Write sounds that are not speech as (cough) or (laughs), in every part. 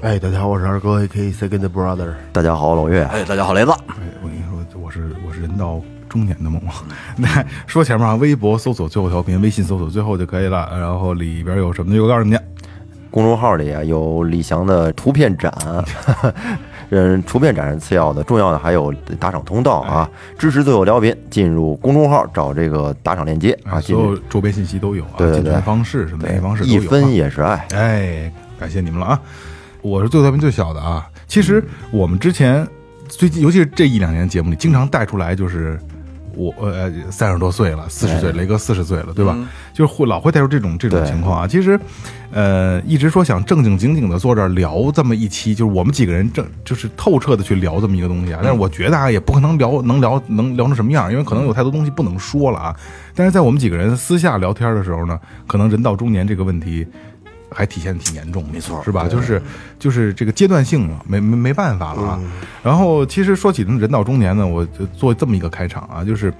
哎，大家好，我是二哥，A.K. Second Brother。大家好，老岳。哎，大家好，雷子。哎，我跟你说，我是我是人到中年的萌萌。(laughs) 那说前面啊，微博搜索最后调频，微信搜索最后就可以了。然后里边有什么呢？我告诉你，公众号里啊有李翔的图片展，(laughs) 嗯，图片展是次要的，重要的还有打赏通道啊。支持最后调频，进入公众号找这个打赏链接啊，所有周边信息都有啊，对对对进群方式什么联系方式都有啊一分也是爱。哎，感谢你们了啊！我是最后调频最小的啊。其实我们之前最近，尤其是这一两年节目里，经常带出来就是我呃三十多岁了，四十岁，雷哥四十岁了，对吧？就是会老会带出这种这种情况啊。其实，呃，一直说想正正经经的坐这儿聊这么一期，就是我们几个人正就是透彻的去聊这么一个东西啊。但是我觉得啊，也不可能聊能聊能聊成什么样，因为可能有太多东西不能说了啊。但是在我们几个人私下聊天的时候呢，可能人到中年这个问题。还体现的挺严重的，没错是吧？就是就是这个阶段性嘛，没没没办法了啊。然后其实说起人到中年呢，我就做这么一个开场啊，就是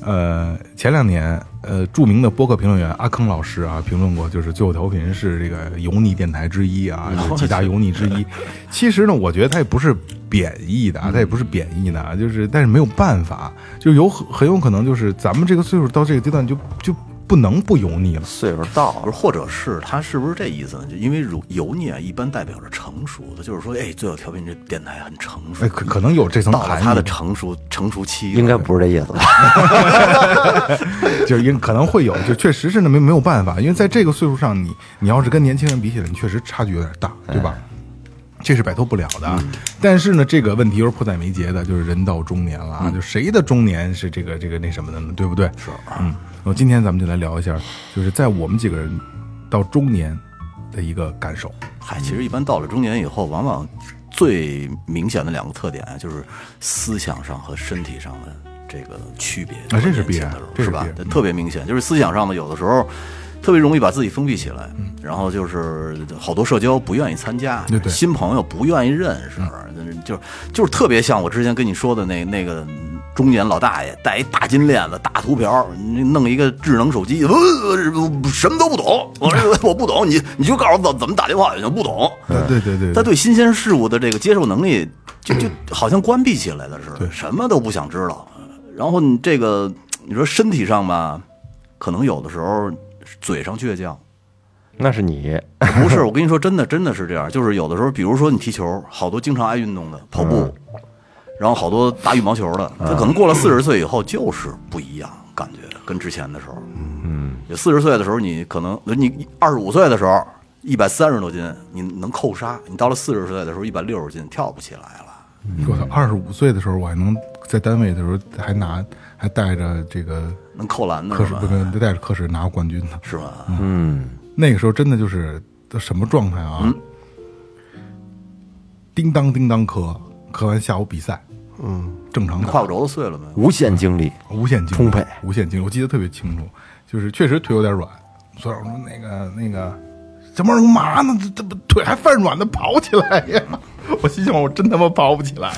呃前两年呃著名的播客评论员阿坑老师啊评论过，就是最后调频是这个油腻电台之一啊，就是几大油腻之一。(laughs) 其实呢，我觉得他也不是贬义的啊，他也不是贬义的啊，就是但是没有办法，就有很很有可能就是咱们这个岁数到这个阶段就就不能不油腻了。岁数到了，或者是他是不是这意思呢？就因为油油腻啊，一般代表着成熟的，就是说，哎，最后调频这电台很成熟哎，，可可能有这层到了含义。他的成熟成熟期，应该不是这意思吧？(laughs) 就是因可能会有，就确实是那没没有办法，因为在这个岁数上，你你要是跟年轻人比起来，你确实差距有点大，对吧？这是摆脱不了的啊。但是呢，这个问题又是迫在眉睫的，就是人到中年了啊，就谁的中年是这个这个那什么的呢？对不对？是啊。嗯，我今天咱们就来聊一下，就是在我们几个人到中年的一个感受。嗨，其实一般到了中年以后，往往最明显的两个特点啊，就是思想上和身体上的这个区别。啊这是必然的是吧特别明显，就是思想上的，有的时候特别容易把自己封闭起来，嗯然后就是好多社交不愿意参加，对对新朋友不愿意认识，就是就是特别像我之前跟你说的那那个。中年老大爷戴一大金链子、大秃瓢，你弄一个智能手机，呃，什么都不懂。我说我不懂，你你就告诉我怎怎么打电话就行，不懂。对对对他对新鲜事物的这个接受能力，就就好像关闭起来了似的，什么都不想知道。然后你这个，你说身体上吧，可能有的时候嘴上倔强，那是你，不是我跟你说，真的真的是这样。就是有的时候，比如说你踢球，好多经常爱运动的跑步，然后好多打羽毛球的，他可能过了四十岁以后就是不一样，感觉跟之前的时候。嗯，有四十岁的时候，你可能你二十五岁的时候一百三十多斤，你能扣杀；你到了四十岁的时候一百六十斤，跳不起来了。我操，二十五岁的时候，我还能在单位的时候还拿还带着这个能扣篮的是吧科室不？是带着科室拿过冠军呢。是吧？嗯，那个时候真的就是都什么状态啊？叮当叮当磕，磕完下午比赛，嗯，正常打，胯骨轴子碎了没？无限精力，无限精力充沛，无限精力，我记得特别清楚，就是确实腿有点软。所以我说那个那个，这帮人干嘛呢？这这不腿还犯软的跑起来呀？(laughs) 我心想，我真他妈跑不起来。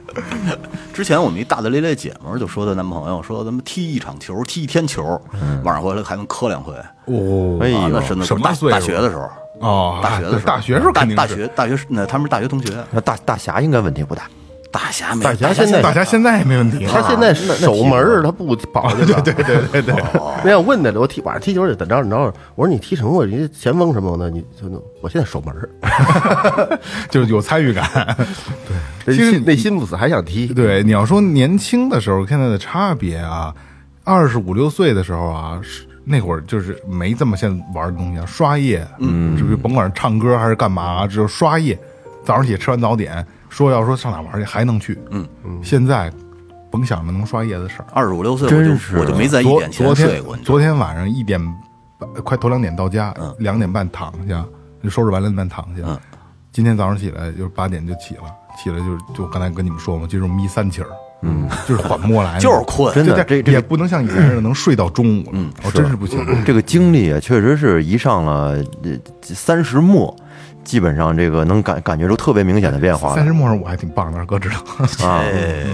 (laughs) 之前我们一大大咧咧姐们儿就说她男朋友说咱们踢一场球，踢一天球，晚上回来还能磕两回。哦哎呀，那呦，真的大什么岁大学的时候，哦，大学的时候，大学时候大学大学那他们是大学同学，那大大侠应该问题不大。大侠没大侠现在大侠现在也没问题。他现在守门儿，他不跑去。对对对对对。那要问的，我踢晚上踢球得怎着怎着。我说你踢什么？我你前锋什么的，你就那我现在守门儿。(laughs) (laughs) 就是有参与感。对其实心那心不死，还想踢。对，你要说年轻的时候，现在的差别啊，二十五六岁的时候啊，是那会儿就是没这么现在玩的东西啊，刷夜，嗯，是不是甭管是唱歌还是干嘛，只有刷夜。早上起吃完早点，说要说上哪玩去还能去，嗯。嗯。现在甭想着能刷夜的事儿。二十五六岁我真是。就我就没在一昨点前昨天昨天晚上一点，快头两点到家，两点半躺下，收拾完了半躺下，今天早上起来就是八点就起了，起来就是就刚才跟你们说嘛，就是眯三起儿，嗯，就是缓不过来，(laughs) 就是困。真的，这这也不能像以前似的能睡到中午，嗯，我真是不行。这个精力啊，确实是一上了呃三十末，基本上这个能感感觉出特别明显的变化三十末上我还挺棒的，二哥知道。(laughs) 啊。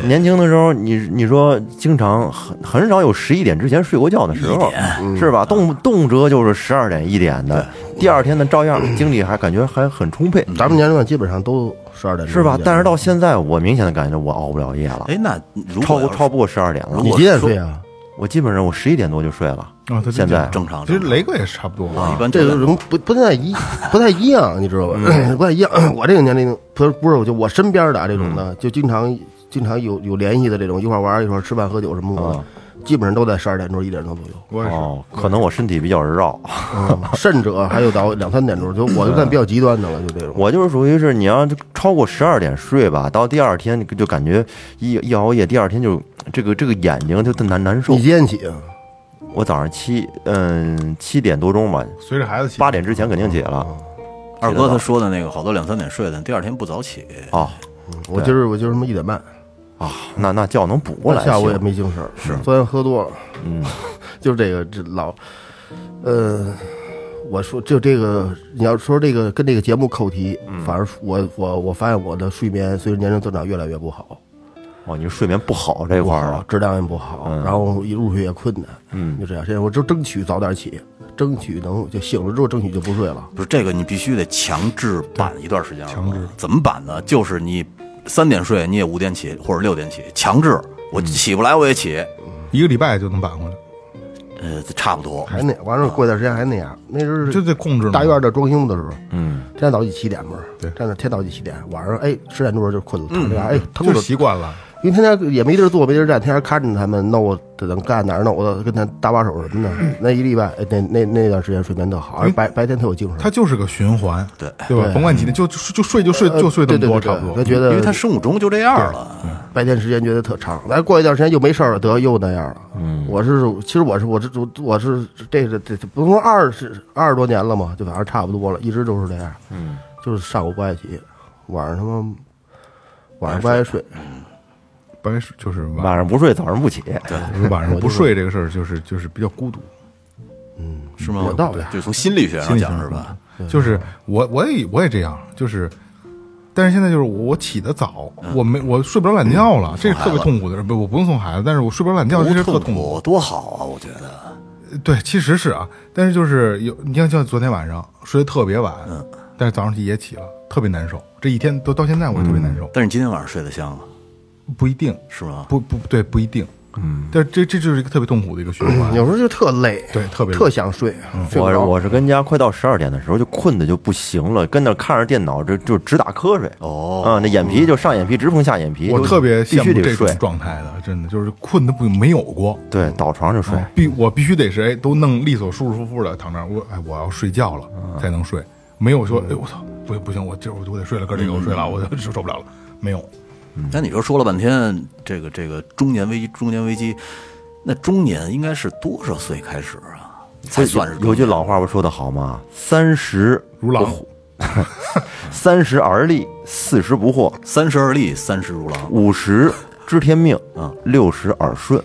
年轻的时候，你你说经常很很少有十一点之前睡过觉的时候，是吧？动动辄就是十二点一点的，第二天呢照样精力还感觉还很充沛，咱们年龄段基本上都十二点钟是吧但是到现在，我明显的感觉我熬不了夜了，哎，那超过超不过十二点了。你几点睡啊？我基本上我十一点多就睡了。啊，他现在正常，其实雷哥也是差不多啊，一般这个人不不太一不太一样，你知道吧？(clears throat) 不太一样。我这个年龄不是不是，就我身边的啊这种的，就经常经常有有联系的这种，一块玩儿一块儿吃饭喝酒什么的，基本上都在十二点钟一点钟左右。我也是。哦，可能我身体比较绕，嗯，(laughs) 甚者还有到两三点钟，就我就算比较极端的了，就这种。我就是属于是你要超过十二点睡吧，到第二天就感觉一一熬夜，第二天就这个这个眼睛就特难难受你。几点起啊？我早上七嗯七点多钟吧，随着孩子起，八点之前肯定起了。二哥他说的那个，好多两三点睡的，第二天不早起，哦我今儿我今儿他妈一点半，啊，那那觉能补过来。下午也没精神，是。昨天喝多了，嗯，(laughs) 就这个这老，呃，我说就这个，你要说这个跟这个节目扣题，嗯。反而我我我发现我的睡眠随着年龄增长越来越不好，哦，你睡眠不好这块儿啊，质量也不好，然后一入睡也困难，嗯就这样。现在我就争取早点起，争取能就醒了之后争取就不睡了。不是这个，你必须得强制板一段时间。强制怎么板呢？就是你三点睡，你也五点起或者六点起，强制我起不来我也起，一个礼拜就能板回来，呃，差不多。还那完了，过段时间还那样。那时候就得控制大院的装修的时候，嗯，天天早起七点嘛，对天天天早起七点，晚上哎十点多就困了，躺这样哎腾就习惯了。因为天天也没地儿坐，没地儿站，天天看着他们弄我等干哪儿弄我跟他搭把手什么的。那一礼拜，哎那那那段时间睡眠特好，而白白天特有精神。他就是个循环，对对吧？甭管几天，就就就睡就睡就睡这么多，差不多。他觉得因为他生物钟就这样了。白天时间觉得特长，但是过一段时间又没事儿了，得又那样了。嗯，我是其实我是我是我我是这个这这不能说二十二十多年了嘛，就反正差不多了，一直都是这样。嗯，就是上午不爱起，晚上他妈晚上不爱睡。不就是晚晚上不睡，早上不起。对晚上不睡这个事儿，就是就是比较孤独。嗯是吗？有道理就从心理学上讲是吧？就是我我也我也这样，就是，但是现在就是我起得早，我没我睡不着懒觉了，这是特别痛苦的事。不，我不用送孩子，但是我睡不着懒觉，这不是特痛痛苦。苦多好啊！我觉得对，其实是啊，但是就是有，你像像昨天晚上睡得特别晚，嗯，但是早上起也起了，特别难受。这一天都到现在我也特别难受，但是你今天晚上睡得香啊，不一定是吗？不不对，不一定。嗯，但这这就是一个特别痛苦的一个循环。有时候就特累，对特别特想睡。我我是跟家快到十二点的时候就困的就不行了，跟那看着电脑就就直打瞌睡。哦啊，那眼皮就上眼皮直碰下眼皮，我特别必羡慕这种须得睡。状态的，真的就是困的不没有过。对，倒床就睡。啊必我必须得是哎，都弄利索、舒舒服服的躺那儿，我哎我要睡觉了才能睡，没有说哎我操不行不行，我今儿我我得睡了，哥这个我睡了，我就受不了了，没有。那你说说了半天，这个这个中年危机，中年危机，那中年应该是多少岁开始啊？才算是有句老话不说的好吗？三十如狼，(laughs) 三十而立，四十不惑，三十而立，三十如狼。五十知天命，啊，六十耳顺，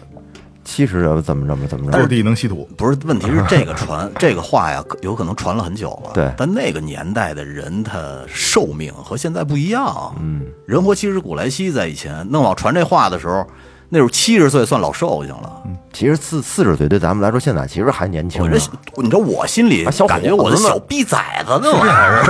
七十怎么怎么怎么着？落？地能吸土，不是，问题是 (laughs) 这个传这个话呀，有可能传了很久了。对但那个年代的人，他寿命和现在不一样。嗯，人活七十古来稀，在以前弄老传这话的时候，那时候七十岁算老寿星了。其实四四十岁对咱们来说，现在其实还年轻呢我这。你知道我心里感觉我的小逼崽子呢玩意儿，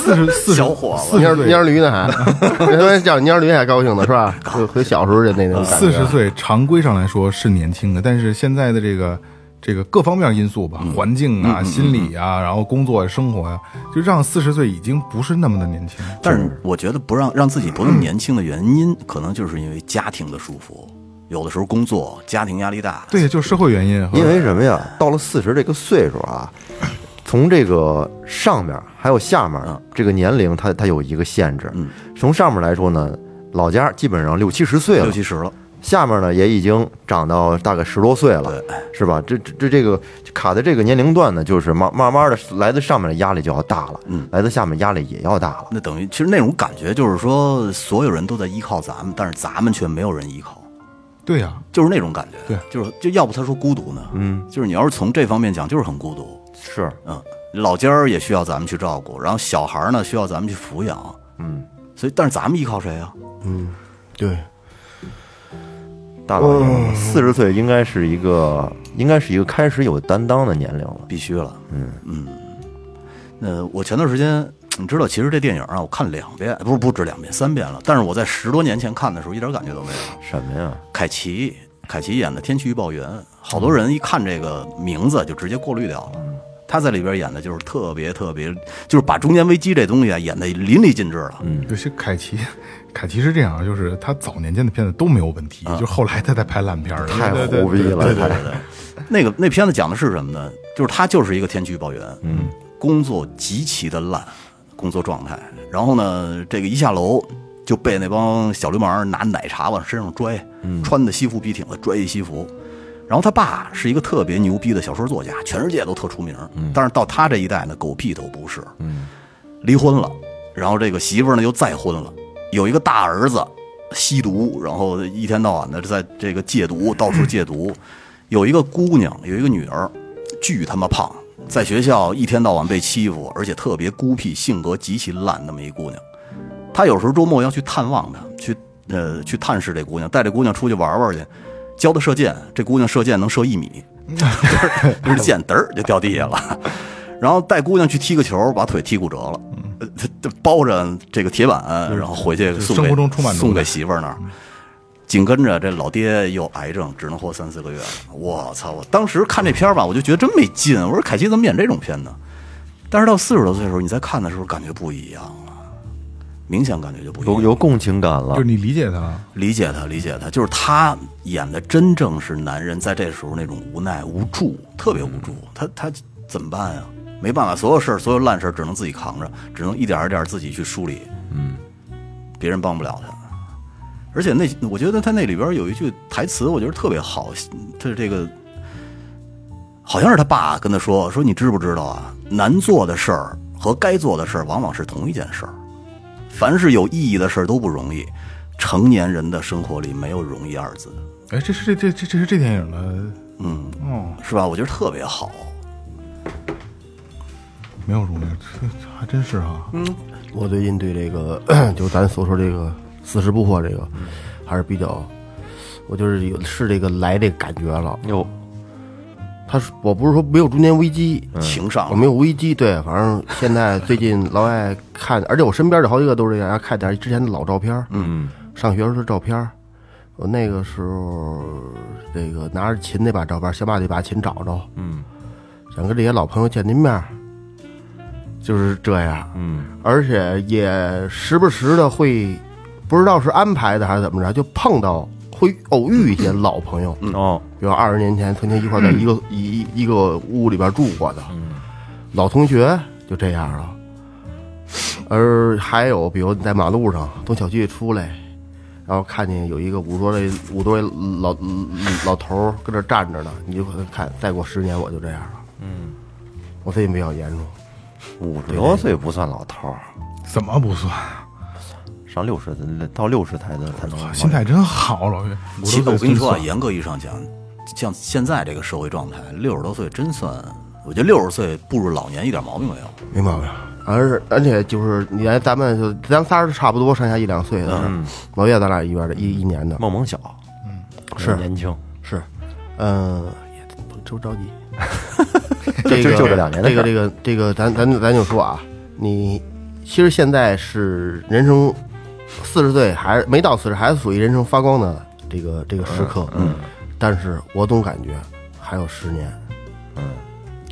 四十四十小伙子。蔫蔫驴呢还，(laughs) 那他妈叫蔫驴还高兴呢是吧？就和小时候的那种感觉。四十岁常规上来说是年轻的，但是现在的这个这个各方面因素吧，环境啊、心理啊，然后工作啊、生活呀，就让四十岁已经不是那么的年轻。但是我觉得不让让自己不那么年轻的原因，可能就是因为家庭的束缚，有的时候工作、家庭压力大。对，就是社会原因。因为什么呀？到了四十这个岁数啊，从这个上面还有下面这个年龄，它它有一个限制。嗯，从上面来说呢，老家基本上六七十岁了六，七十了，下面呢也已经长到大概十多岁了，是吧？这这这这个卡在这个年龄段呢，就是慢慢慢的来自上面的压力就要大了，嗯，来自下面压力也要大了。那等于其实那种感觉就是说，所有人都在依靠咱们，但是咱们却没有人依靠，对呀，就是那种感觉。对，就是就要不他说孤独呢？嗯，就是你要是从这方面讲，就是很孤独。是，嗯，老家儿也需要咱们去照顾，然后小孩儿呢需要咱们去抚养，嗯，所以但是咱们依靠谁啊？对，大老爷四十岁应该是一个，应该是一个开始有担当的年龄了。必须了。嗯嗯。那我前段时间，你知道，其实这电影啊，我看两遍，不是不止两遍，三遍了。但是我在十多年前看的时候，一点感觉都没有。什么呀？凯奇，凯奇演的《天气预报员》，好多人一看这个名字就直接过滤掉了。他在里边演的就是特别特别，就是把中年危机这东西啊演的淋漓尽致了。嗯，尤其凯奇，凯奇是这样，就是他早年间的片子都没有问题，就后来他才拍烂片太对对胡逼了，太那个那片子讲的是什么呢？就是他就是一个天气预报员，嗯，工作极其的烂，工作状态。然后呢，这个一下楼就被那帮小流氓拿奶茶往身上拽，穿的西服笔挺的拽一西服。然后他爸是一个特别牛逼的小说作家，全世界都特出名。但是到他这一代呢，狗屁都不是。离婚了，然后这个媳妇儿呢又再婚了，有一个大儿子吸毒，然后一天到晚的在这个戒毒，到处戒毒。有一个姑娘，有一个女儿，巨他妈胖，在学校一天到晚被欺负，而且特别孤僻，性格极其烂，那么一姑娘。他有时候周末要去探望她，去呃去探视这姑娘，带这姑娘出去玩玩去，教他射箭。这姑娘射箭能射一米，(laughs) 就是箭嘚儿就掉地下了。然后带姑娘去踢个球，把腿踢骨折了，呃他他包着这个铁板，然后回去送给送给媳妇儿那儿。紧跟着这老爹又癌症，只能活三四个月了。我操！我当时看这片儿吧，我就觉得真没劲。我说凯奇怎么演这种片呢？但是到四十多岁的时候，你再看的时候，感觉不一样了，明显感觉就不一样。有有共情感了就是。你理解他，理解他，理解他，就是他演的真正是男人在这时候那种无奈、无助，特别无助。他他怎么办呀？没办法，所有事儿、所有烂事儿只能自己扛着，只能一点儿一点儿自己去梳理。嗯，别人帮不了他。而且那我觉得他那里边有一句台词，我觉得特别好，他这个好像是他爸跟他说说，你知不知道啊？难做的事儿和该做的事儿往往是同一件事儿。凡是有意义的事儿都不容易，成年人的生活里没有容易二字，哎，这是这这这这是这电影的，嗯，哦，是吧？我觉得特别好。没有容易，这这还真是哈，我最近对这个，就咱所说这个四十不惑这个，还是比较，我就是有是这个来这感觉了。哟，他说我不是说没有中年危机，情商。我没有危机，对，反正现在最近老爱看，而且我身边的好几个都是这样，爱看点之前的老照片，嗯，上学时候的照片。我那个时候，这个拿着琴那把照片，想把这把琴找着，嗯，想跟这些老朋友见见面，就是这样，嗯，而且也时不时的会，不知道是安排的还是怎么着，就碰到会偶遇一些老朋友，嗯。哦，比如二十年前曾经一块在一个一一个屋里边住过的，老同学就这样了。而还有，比如你在马路上从小区里出来，然后看见有一个五十多岁五十多岁老老头儿跟这站着呢，你就可能看，再过十年我就这样了。嗯，我最近比较严重，五十多岁不算老头儿，怎么不算？上六十到六十才能才能。心态真好，老岳。其实我跟你说啊，严严格意义上讲，像现在这个社会状态，六十多岁真算，我觉得六十岁步入老年一点毛病没有。没毛病。而而且就是你来咱们就咱仨是差不多上下一两岁的，老岳咱俩一边的一一年的，梦梦小，嗯是。年轻，是，嗯，也不周着急。(laughs) 这个就就这两年的这个这个这个，咱咱咱就说啊，你其实现在是人生四十岁还没到四十，还是属于人生发光的这个这个时刻。嗯，但是我总感觉还有十年。嗯，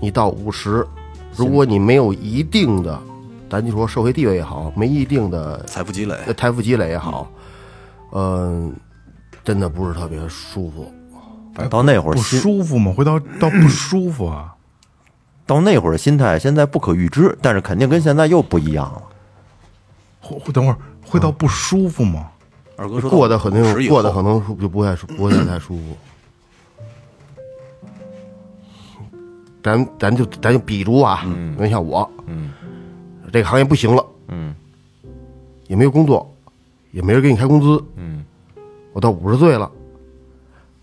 你到五十，如果你没有一定的，咱就说社会地位也好，没一定的财富积累，呃财富积累也好，嗯、真的不是特别舒服。到那会儿不舒服吗？会到到不舒服啊？(coughs) 到那会儿心态，现在不可预知，但是肯定跟现在又不一样了。会会等会儿会到不舒服吗？二哥说过得肯定50以过得可能就不太不会太舒服。咱咱就咱就比如啊，你像我，嗯。这个行业不行了，嗯。也没有工作，也没人给你开工资，嗯。我到五十岁了，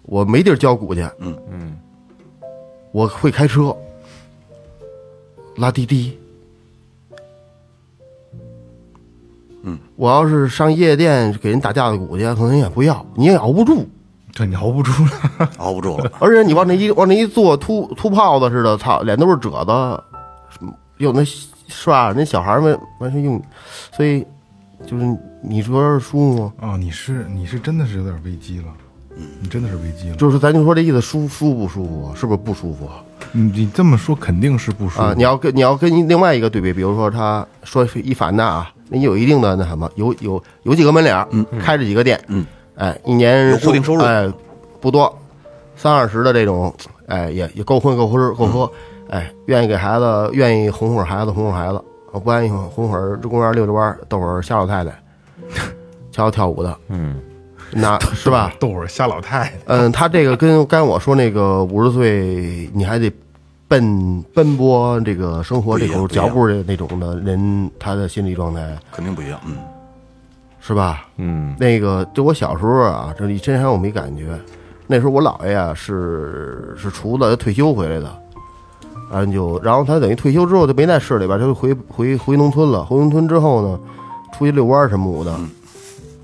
我没地儿交股去，嗯。嗯。我会开车，拉滴滴。嗯，我要是上夜店给人打架子鼓去，可能人也不要，你也熬不住。这你熬不住了。(laughs) 熬不住了。而且你往那一往那一坐，秃秃泡子似的，操，脸都是褶子，有那刷那小孩们完全用，所以就是你说舒服吗？哦，你是你是真的是有点危机了，你真的是危机了。就是咱就说这意思，舒舒不舒服啊？是不是不舒服啊？你你这么说肯定是不舒服啊，你要跟你要跟另外一个对比，比如说他说一凡的啊，那有一定的那什么，有有有几个门脸开着几个店，嗯，哎，一年有固定收入哎，不多，三二十的这种，哎，也也够混够吃够喝，嗯哎，愿意给孩子，愿意哄会儿孩子，哄会儿孩子，我不愿意哄会儿这公园溜溜弯，逗会儿瞎老太太，(laughs) 瞧瞧跳舞的，嗯那是吧？逗会儿瞎老太太。嗯，他这个跟刚才我说那个五十岁，你还得奔奔波这个生活这种脚步的那种的人，他的心理状态肯定不一样。嗯，是吧？嗯那个，就我小时候啊，这一真山我没感觉。那时候我姥爷啊是是厨子，退休回来的，然后就然后他等于退休之后就没在市里边，他就回回回农村了。回农村之后呢，出去遛弯什么的，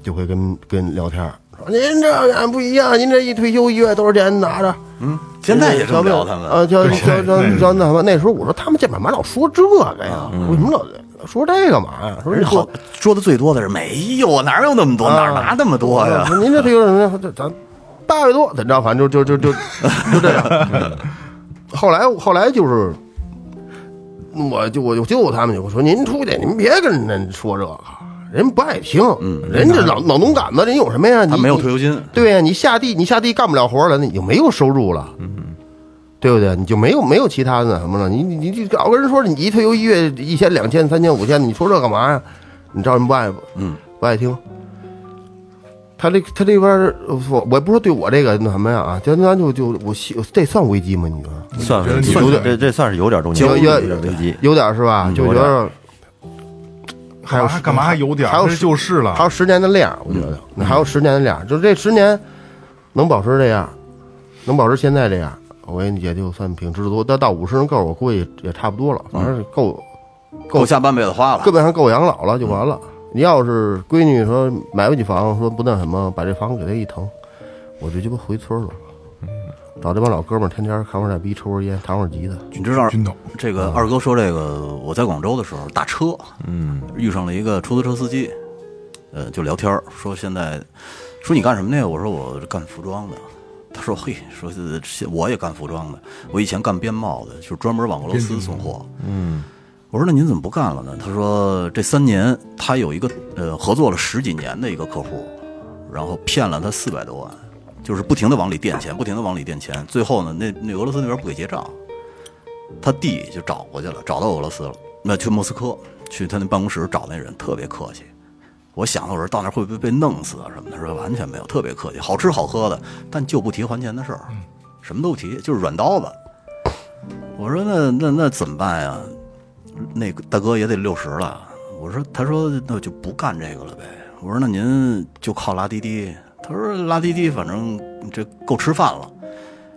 就会跟跟聊天说：“您这俺不一样，您这一退休一月多少钱拿着？”嗯，现在也这么聊他们。啊，叫叫叫叫那什么？那时候我说他们这干嘛老说这个呀？为什么老说这干嘛呀？说好说的最多的是没有啊，哪有那么多，哪儿拿那么多呀？说您这退休什么呀？这咱八月多，怎么着？反正就就就就 (laughs) 就这样。后来后来就是，我就我就救他们去，我说您出去，您别跟人说这个，人不爱听。嗯，人这老老农杆子，人有什么呀？他没有退休金，对呀，你下地你下地干不了活了，那你就没有收入了，嗯，对不对？你就没有没有其他的什么了。你你你你老跟人说你一退休一月一千两千三千五千，你说这干嘛呀？你知道人不爱嗯不爱听。他这他这边我我也不是说对我这个那什么呀啊，就咱就就我希这算危机吗？你说算危机，有点这这算是有点中有有有点危机。有点是吧？就觉得还有干嘛干嘛还有点儿？还有就是了还。有十年的量，我觉得那还有十年的量，就这十年能保持这样，能保持现在这样，我也就算挺知足。但到五十人够，我估计也差不多了，反正够够下半辈子花了基。本上够养老了就完了。你要是闺女说买不起房，说不那什么，把这房子给她一腾，我就鸡巴回村了，找这帮老哥们儿天天看会儿点逼，抽会儿烟，弹会儿吉他。你知道这个二哥说这个，我在广州的时候打车，嗯遇上了一个出租车司机，呃，就聊天儿说现在说你干什么呢？我说我干服装的。他说嘿，说我也干服装的，我以前干边贸的，就是专门往俄罗斯送货。嗯我说那您怎么不干了呢？他说这三年他有一个呃合作了十几年的一个客户，然后骗了他四百多万，就是不停的往里垫钱，不停的往里垫钱，最后呢那那俄罗斯那边不给结账，他弟就找过去了，找到俄罗斯了，那去莫斯科去他那办公室找那人，特别客气。我想了，我说到那儿会不会被弄死啊什么的？他说完全没有，特别客气，好吃好喝的，但就不提还钱的事儿，什么都不提，就是软刀子。我说那那那怎么办呀？那个大哥也得六十了。我说，他说那就不干这个了呗。我说那您就靠拉滴滴。他说拉滴滴反正这够吃饭了。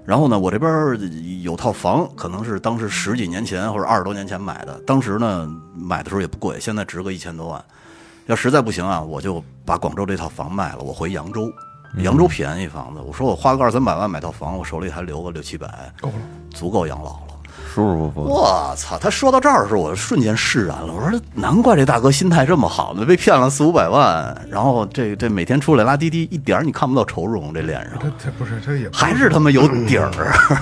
然后呢，我这边有套房，可能是当时十几年前或者二十多年前买的。当时呢买的时候也不贵，现在值个一千多万。要实在不行啊，我就把广州这套房卖了，我回扬州。扬州便宜房子，我说我花个二三百万买套房，我手里还留个六七百，够了。足够养老了。舒舒服服。我操！他说到这儿的时候，我瞬间释然了。我说，难怪这大哥心态这么好呢，被骗了四五百万，然后这这每天出来拉滴滴，一点儿你看不到愁容，这脸上他他不是他也不还是他妈有底儿。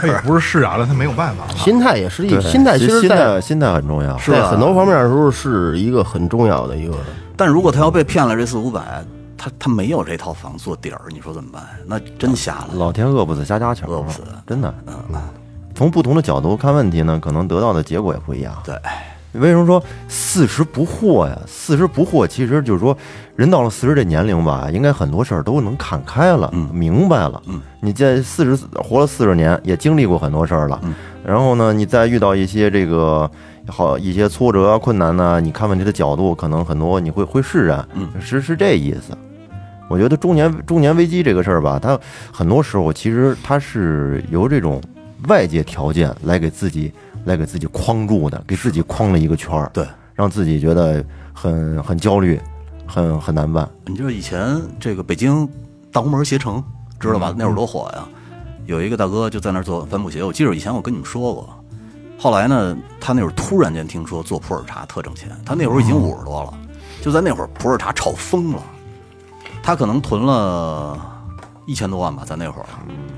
他也不是释然了，他没有办法了。心态也是一，心态，其实心态心态很重要。在很多方面的时候是一个很重要的一个。但如果他要被骗了这四五百，他他没有这套房做底儿，你说怎么办？那真瞎了。老天饿不死瞎家巧，饿不死真的。从不同的角度看问题呢，可能得到的结果也不一样。对，为什么说四十不惑呀？四十不惑，其实就是说，人到了四十这年龄吧，应该很多事儿都能看开了，明白了。嗯，你这四十活了四十年，也经历过很多事儿了。嗯，然后呢，你再遇到一些这个好一些挫折啊、困难呢，你看问题的角度可能很多，你会会释然。嗯，是是这意思。我觉得中年中年危机这个事儿吧，它很多时候其实它是由这种外界条件来给自己来给自己框住的，给自己框了一个圈儿，对，让自己觉得很很焦虑，很很难办。你知道以前这个北京大红门鞋城知道吧？那会儿多火呀！有一个大哥就在那儿做帆布鞋，我记得以前我跟你们说过。后来呢，他那会儿突然间听说做普洱茶特挣钱，他那会儿已经五十多了，就在那会儿普洱茶炒疯了。他可能囤了一千多万吧，在那会儿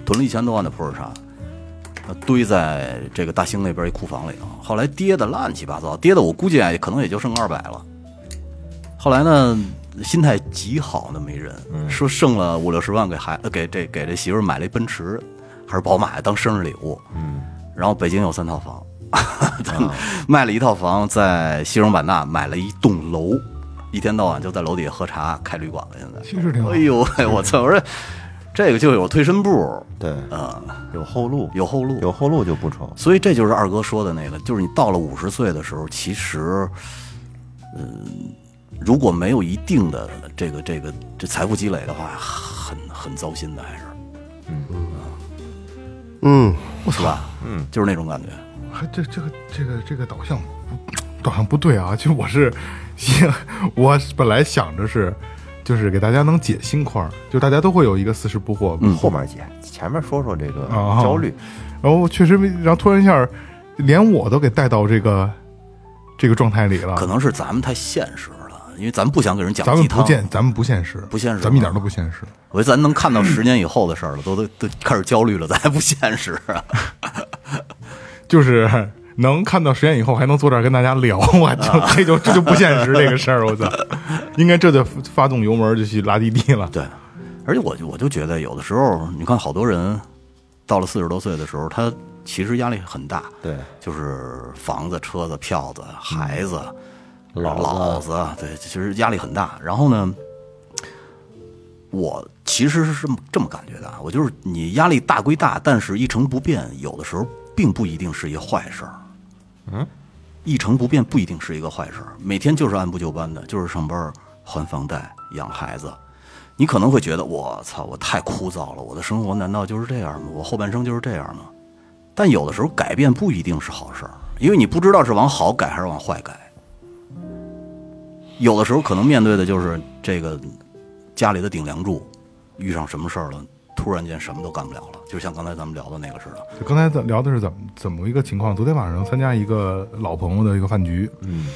囤了一千多万的普洱茶，呃堆在这个大兴那边一库房里头。后来跌的乱七八糟，跌的我估计啊，可能也就剩二百了。后来呢，心态极好的没人说剩了五六十万给孩呃给这给这媳妇儿买了一奔驰还是宝马当生日礼物，嗯，然后北京有三套房，(laughs) 卖了一套房，在西双版纳买了一栋楼，一天到晚就在楼底下喝茶开旅馆了。现在其实挺好哎呦喂，我操！我说这个就有退身步，对，啊，有后路，有后路，有后路就不愁。所以这就是二哥说的那个，就是你到了五十岁的时候，其实，嗯，如果没有一定的这个这个这财富积累的话，很很糟心的，还是嗯，是吧？嗯，就是那种感觉。还这这个这个这个导向不 (tsk) 导向不对啊！其实我是，(laughs) 我本来想着是，就是给大家能解心宽儿，就大家都会有一个四十不惑，嗯后面解，前面说说这个啊焦虑。然后确实没，然后突然一下，连我都给带到这个这个状态里了。可能是咱们太现实了，因为咱不想给人讲咱们。不现，咱们不现实，不现实咱们一点都不现实。我觉得咱能看到十年以后的事儿了，都都都开始焦虑了，咱还不现实啊？(laughs) 就是能看到十年以后还能坐这儿跟大家聊，我就 (laughs) 这就这就不现实这个事儿，我操！应该这就发动油门就去拉滴滴了。对，而且我就我就觉得有的时候，你看好多人到了四十多岁的时候，他其实压力很大，对，就是房子、车子、票子、孩子、老子老子，对，其实压力很大。然后呢，我其实是这么这么感觉的啊，我就是你压力大归大，但是一成不变，有的时候并不一定是一坏事儿。嗯，一成不变不一定是一个坏事，每天就是按部就班的，就是上班、还房贷、养孩子。你可能会觉得我操，我太枯燥了，我的生活难道就是这样吗？我后半生就是这样吗？但有的时候改变不一定是好事儿，因为你不知道是往好改还是往坏改。有的时候可能面对的就是这个家里的顶梁柱，遇上什么事儿了，突然间什么都干不了了，就像刚才咱们聊的那个似的。就刚才咱聊的是怎么怎么一个情况？昨天晚上参加一个老朋友的一个饭局，嗯，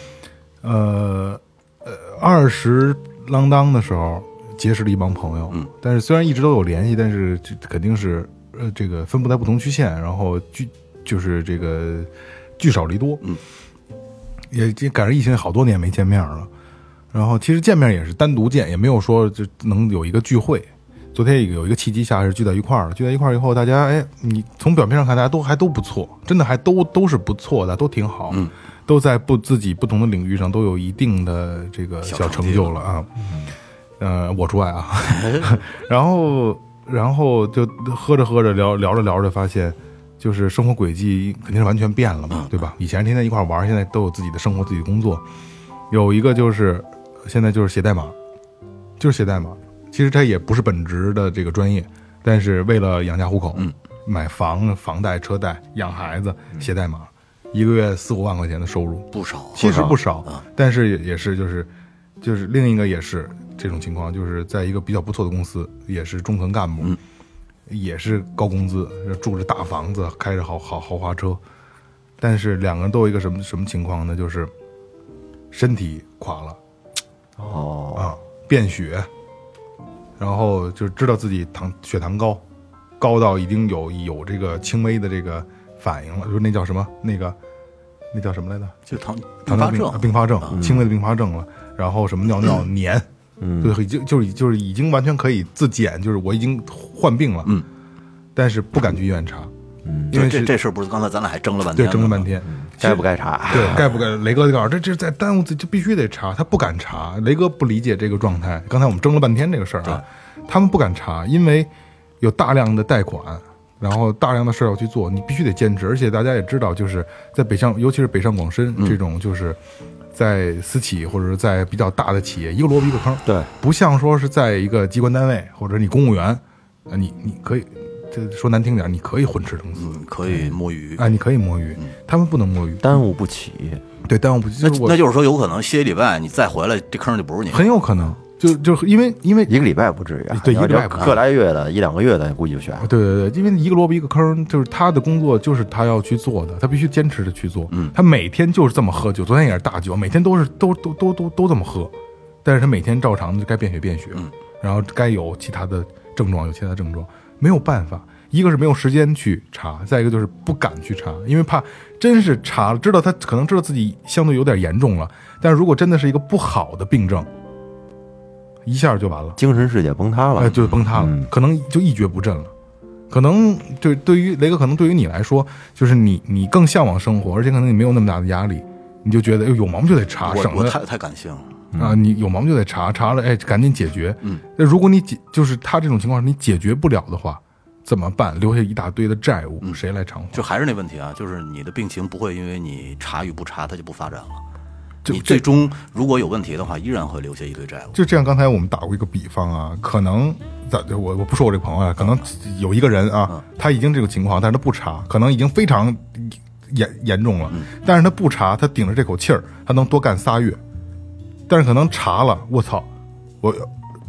呃呃，二十啷当的时候结识了一帮朋友，嗯，但是虽然一直都有联系，但是这肯定是呃这个分布在不同区县，然后聚就是这个聚少离多，嗯，也也赶上疫情好多年没见面了。然后其实见面也是单独见，也没有说就能有一个聚会。昨天有一个契机下是聚在一块儿了，聚在一块儿以后，大家哎，你从表面上看，大家都还都不错，真的还都都是不错的，都挺好，嗯，都在不自己不同的领域上都有一定的这个小成就了啊。呃，我除外啊。(laughs) 然后然后就喝着喝着聊聊着聊着，发现就是生活轨迹肯定是完全变了嘛，对吧？以前天天一块儿玩，现在都有自己的生活、自己的工作。有一个就是现在就是写代码，就是写代码。其实他也不是本职的这个专业，但是为了养家糊口，嗯，买房、房贷、车贷、养孩子，写代码，一个月四五万块钱的收入，不少，其实不少。啊，但是也也是就是就是另一个也是这种情况，就是在一个比较不错的公司，也是中层干部，嗯。也是高工资，住着大房子，开着豪豪豪华车，但是两个人都有一个什么什么情况呢？就是身体垮了。哦，啊，便血，然后就知道自己糖血糖高，高到已经有有这个轻微的这个反应了，就是那叫什么？那个那叫什么来着？就糖糖尿病并发症，并发症，轻微的并发症了。然后什么尿尿黏，嗯。对，已经就是就是已经完全可以自检，就是我已经患病了，嗯，但是不敢去医院查，因为这这事儿不是刚才咱俩还争了半天对，争了半天，该不该查？对，(laughs) 该不该？雷哥就告诉我这这在耽误自己，就必须得查，他不敢查。雷哥不理解这个状态。刚才我们争了半天这个事儿啊，他们不敢查，因为有大量的贷款，然后大量的事儿要去做，你必须得坚持。而且大家也知道，就是在北上，尤其是北上广深这种，就是在私企或者是在比较大的企业，一个萝卜一个坑。对，不像说是在一个机关单位或者你公务员，呃，你你可以，这说难听点，你可以混吃等死。嗯，可以摸鱼。哎，你可以摸鱼，他们不能摸鱼，耽误不起。对，耽误不那就是我那就是说，有可能歇一礼拜，你再回来，这坑就不是你。很有可能，就就因为因为一个礼拜不至于啊，对一个礼拜个来月的，一两个月的估计就悬。对对对，因为一个萝卜一个坑，就是他的工作就是他要去做的，他必须坚持着去做。嗯，他每天就是这么喝酒，昨天也是大酒，每天都是都都都都都这么喝，但是他每天照常的该便血便血，嗯然后该有其他的症状有其他的症状，没有办法。一个是没有时间去查，再一个就是不敢去查，因为怕真是查了，知道他可能知道自己相对有点严重了，但是如果真的是一个不好的病症，一下就完了。精神世界崩塌了哎，，就崩塌了，嗯可能就一蹶不振了。可能对对于雷哥，可能对于你来说，就是你你更向往生活，而且可能你没有那么大的压力，你就觉得哎有毛病就得查，省得太太感性了。啊，你有毛病就得查，查了哎赶紧解决。嗯，那如果你解就是他这种情况你解决不了的话，怎么办？留下一大堆的债务，谁来偿还？就还是那问题啊，就是你的病情不会因为你查与不查，它就不发展了。你就最终如果有问题的话，依然会留下一堆债务。就这样，刚才我们打过一个比方啊，可能咱我我不说我这个朋友啊，可能有一个人啊，他已经这个情况，但是他不查，可能已经非常严严重了，但是他不查，他顶着这口气儿，他能多干仨月，但是可能查了，我操，我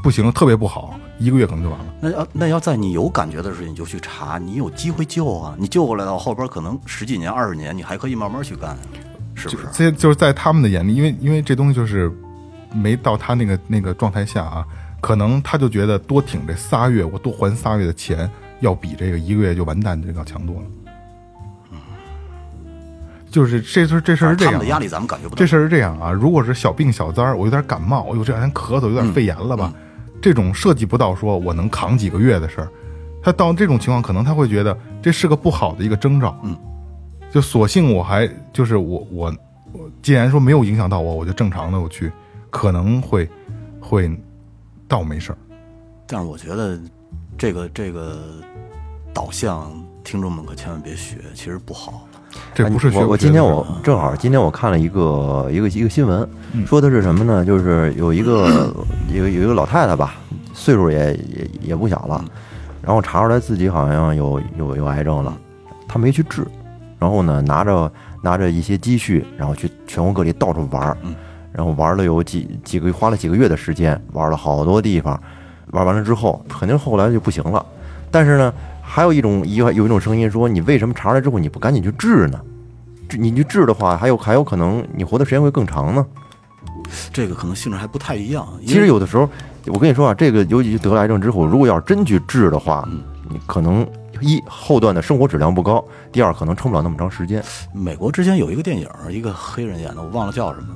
不行，特别不好，一个月可能就完了。那要那要在你有感觉的时候，你就去查，你有机会救啊！你救过来到后边，可能十几年、二十年，你还可以慢慢去干，是不是？这就是在他们的眼里，因为因为这东西就是没到他那个那个状态下啊，可能他就觉得多挺这仨月，我多还仨月的钱，要比这个一个月就完蛋这个要强多了。就是这事这事儿是这样啊，他们的压力咱们感觉不到。这事儿是这样啊，如果是小病小灾儿，我有点感冒，我有这两天咳嗽，有点肺炎了吧，这种涉及不到说我能扛几个月的事儿，他到这种情况，可能他会觉得这是个不好的一个征兆，嗯，就索性我还就是我我我既然说没有影响到我，我就正常的我去，可能会会倒没事儿，但是我觉得这个这个导向，听众们可千万别学，其实不好。这不是学我我今天我正好今天我看了一个一个一个新闻，嗯说的是什么呢？就是有一个 (coughs) 有有一个老太太吧，岁数也也也不小了，然后查出来自己好像有有有癌症了，她没去治，然后呢拿着拿着一些积蓄，然后去全国各地到处玩然后玩了有几几个花了几个月的时间，玩了好多地方，玩完了之后肯定后来就不行了，但是呢。还有一种一个有一种声音说，你为什么查出来之后你不赶紧去治呢？治你去治的话，还有还有可能你活的时间会更长呢。这个可能性质还不太一样。其实有的时候，我跟你说啊，这个尤其得了癌症之后，如果要是真去治的话，你可能一后段的生活质量不高，第二可能撑不了那么长时间。美国之前有一个电影，一个黑人演的，我忘了叫什么，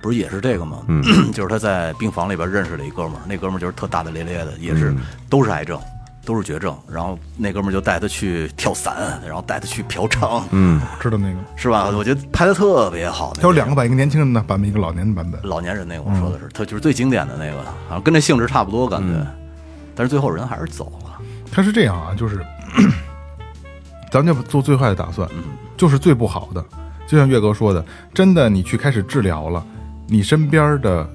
不是也是这个吗？嗯，(clears throat) 就是他在病房里边认识了一哥们儿，那哥们儿就是特大大咧咧的，也是、嗯都是癌症，都是绝症。然后那哥们儿就带他去跳伞，然后带他去嫖娼，嗯，知道那个，是吧？我觉得拍的特别好。他有两个版，一个年轻人的版本，一个老年的版本。老年人那个，我说的是，他就是最经典的那个，好像跟这性质差不多感觉，但是最后人还是走了。他是这样啊，就是 (clears throat) 咱就做最坏的打算，就是最不好的。就像岳哥说的，真的，你去开始治疗了，你身边的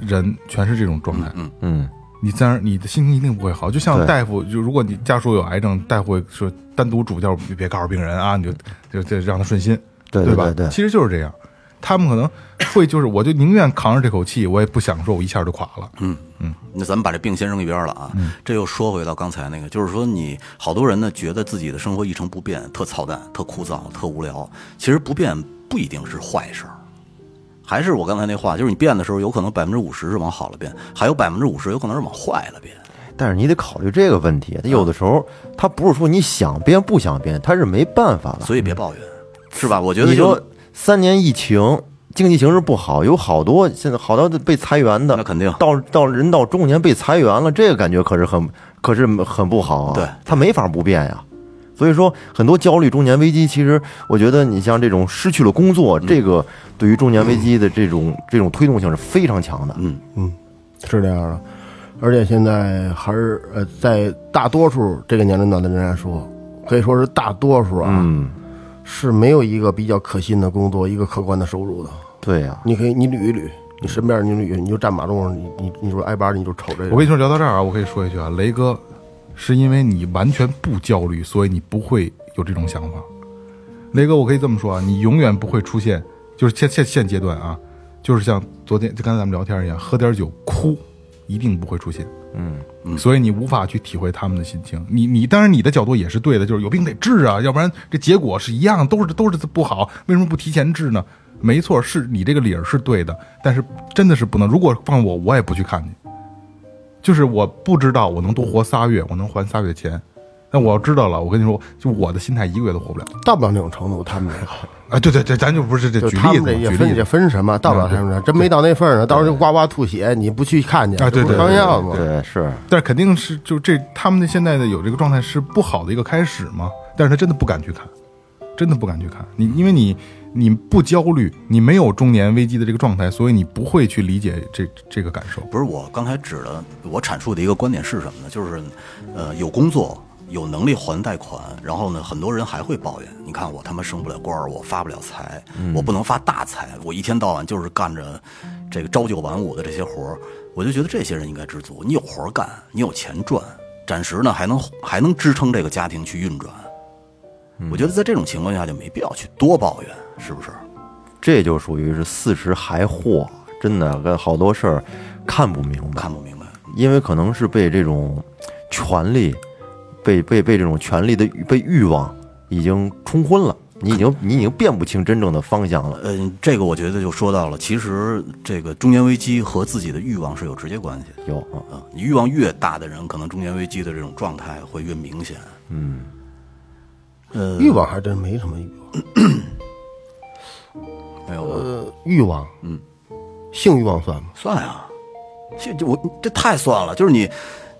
人全是这种状态，嗯嗯，你自然你的心情一定不会好。就像大夫，就如果你家属有癌症，大夫会说单独嘱教别别告诉病人啊，你就就就让他顺心，对对吧？对对，其实就是这样，他们可能会就是，我就宁愿扛着这口气，我也不想说我一下就垮了。嗯嗯，那咱们把这病先扔一边了啊。这又说回到刚才那个，就是说你好多人呢觉得自己的生活一成不变，特操蛋、特枯燥、特无聊。其实不变不一定是坏事儿，还是我刚才那话，就是你变的时候，有可能百分之五十是往好了变，还有百分之五十有可能是往坏了变。但是你得考虑这个问题，他有的时候他不是说你想变不想变，他是没办法了。所以别抱怨，是吧？我觉得你说三年疫情，经济形势不好，有好多现在好多被裁员的，那肯定到到人到中年被裁员了，这个感觉可是很可是很不好啊。对，他没法不变呀。所以说，很多焦虑、中年危机，其实我觉得你像这种失去了工作，这个对于中年危机的这种这种推动性是非常强的。嗯嗯，是这样的，而且现在还是呃，在大多数这个年龄段的人来说，可以说是大多数啊，嗯，是没有一个比较可信的工作，一个可观的收入的。对呀、你可以你捋一捋，你身边你捋，你就站马路上，你你你说挨巴，你就瞅这个。我跟你说，聊到这儿啊，我可以说一句啊，雷哥，是因为你完全不焦虑，所以你不会有这种想法。雷哥，我可以这么说啊，你永远不会出现，就是现现现阶段啊，就是像昨天就刚才咱们聊天一样，喝点酒哭，一定不会出现。嗯，所以你无法去体会他们的心情。你你当然你的角度也是对的，就是有病得治啊，要不然这结果是一样，都是都是不好，为什么不提前治呢？没错，是你这个理儿是对的，但是真的是不能。如果放我，我也不去看去。就是我不知道我能多活仨月，我能还仨月钱。那我要知道了，我跟你说，就我的心态一个月都活不了。到不了那种程度，他们这个，啊，对对对，咱就不是这举例子嘛，这也分也举例子。分什么，到不了他们这，真没到那份儿呢，到时候就呱呱吐血，你不去看去，啊对对开玩笑嘛？对，是但是肯定是就这他们的现在的有这个状态是不好的一个开始嘛，但是他真的不敢去看，真的不敢去看你，因为你你不焦虑，你没有中年危机的这个状态，所以你不会去理解这这个感受。不是我刚才指的，我阐述的一个观点是什么呢？就是，呃，有工作，有能力还贷款，然后呢，很多人还会抱怨，你看我他妈升不了官儿，我发不了财，我不能发大财，我一天到晚就是干着这个朝九晚五的这些活儿，我就觉得这些人应该知足，你有活儿干，你有钱赚，暂时呢还能还能支撑这个家庭去运转。我觉得在这种情况下就没必要去多抱怨，是不是？这就属于是四十还惑，真的跟好多事儿看不明白，看不明白，因为可能是被这种权力，被被被这种权力的被欲望已经冲昏了，你已经你已经辨不清真正的方向了。嗯，这个我觉得就说到了，其实这个中年危机和自己的欲望是有直接关系的。有啊，嗯，你欲望越大的人，可能中年危机的这种状态会越明显。嗯，呃，欲望还真没什么欲望，(coughs) 呃，欲望，嗯，性欲望算吗？算啊，这这我这太算了，就是你，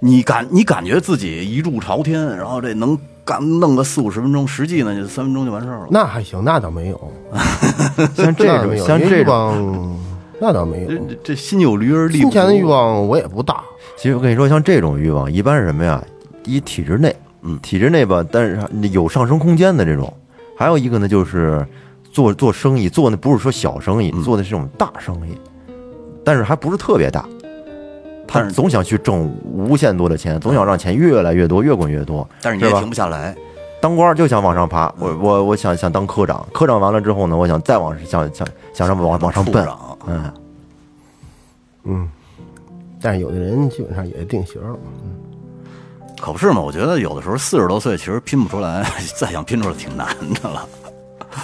你感你感觉自己一柱朝天，然后这能干弄个四五十分钟，实际呢就三分钟就完事儿了。那还行，那倒没有，(laughs) 像这种像这种，望，那倒没有。这这这心有余而力不足。金钱的欲望我也不大，其实我跟你说，像这种欲望，一般是什么呀？一，体制内，嗯体制内吧，但是有上升空间的这种；还有一个呢，就是做做生意，做那不是说小生意，嗯做的是这种大生意，但是还不是特别大。他是总想去挣无限多的钱，总想让钱越来越多，越滚越多。但是你也停不下来。当官就想往上爬，我我我想想当科长，科长完了之后呢，我想再往想想想让往往上奔，嗯，嗯，但是有的人基本上也定型了。可不是嘛？我觉得有的时候四十多岁其实拼不出来，(laughs) 再想拼出来挺难的了。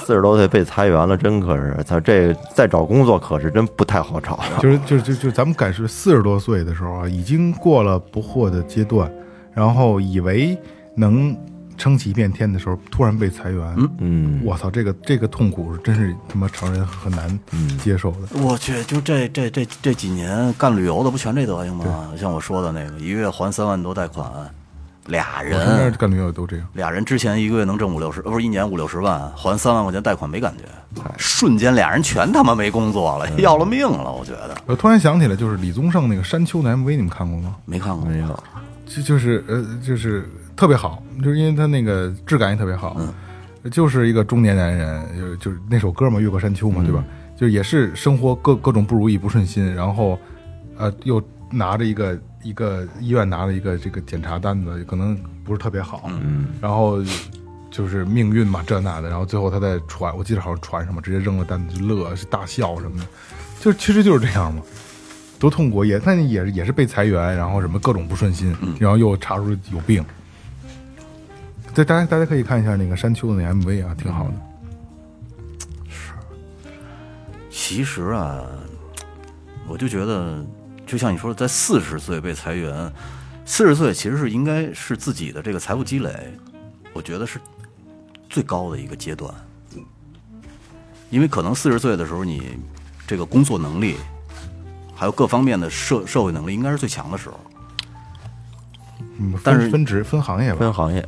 四十多岁被裁员了，真可是，(laughs) 他这再找工作可是真不太好找。(laughs) 就是就是就就咱们赶是四十多岁的时候啊，已经过了不惑的阶段，然后以为能撑起一片天的时候，突然被裁员，嗯，我操，这个这个痛苦是真是他妈常人很难接受的。我去，就这这这这几年干旅游的不全这德行吗？像我说的那个，一个月还三万多贷款，俩我身边人，干旅游都这样，俩人之前一个月能挣五六十，呃不是一年五六十万，还三万块钱贷款没感觉，瞬间俩人全他妈没工作了，要了命了，我觉得。我突然想起来，就是李宗盛那个《山丘》的 MV，你们看过吗？没看过，没有，就就是呃，就是特别好，就是因为他那个质感也特别好，就是一个中年男人，就是就是那首歌嘛，《越过山丘》嘛，对吧？就也是生活各各种不如意、不顺心，然后呃，又拿着一个一个医院拿了一个这个检查单子，可能不是特别好，嗯，然后就是命运嘛，这那的，然后最后他在船，我记得好像船上嘛，直接扔了单子就乐，是大笑什么的，就其实就是这样嘛，多痛苦也，但也是也是被裁员，然后什么各种不顺心，然后又查出有病。对，大家大家可以看一下那个山丘的那 MV 啊，挺好的。是。其实啊，我就觉得，就像你说的，在四十岁被裁员，四十岁其实是应该是自己的这个财富积累，我觉得是最高的一个阶段，因为可能四十岁的时候，你这个工作能力，还有各方面的社社会能力，应该是最强的时候。嗯，但是分分职分行业吧，分行业，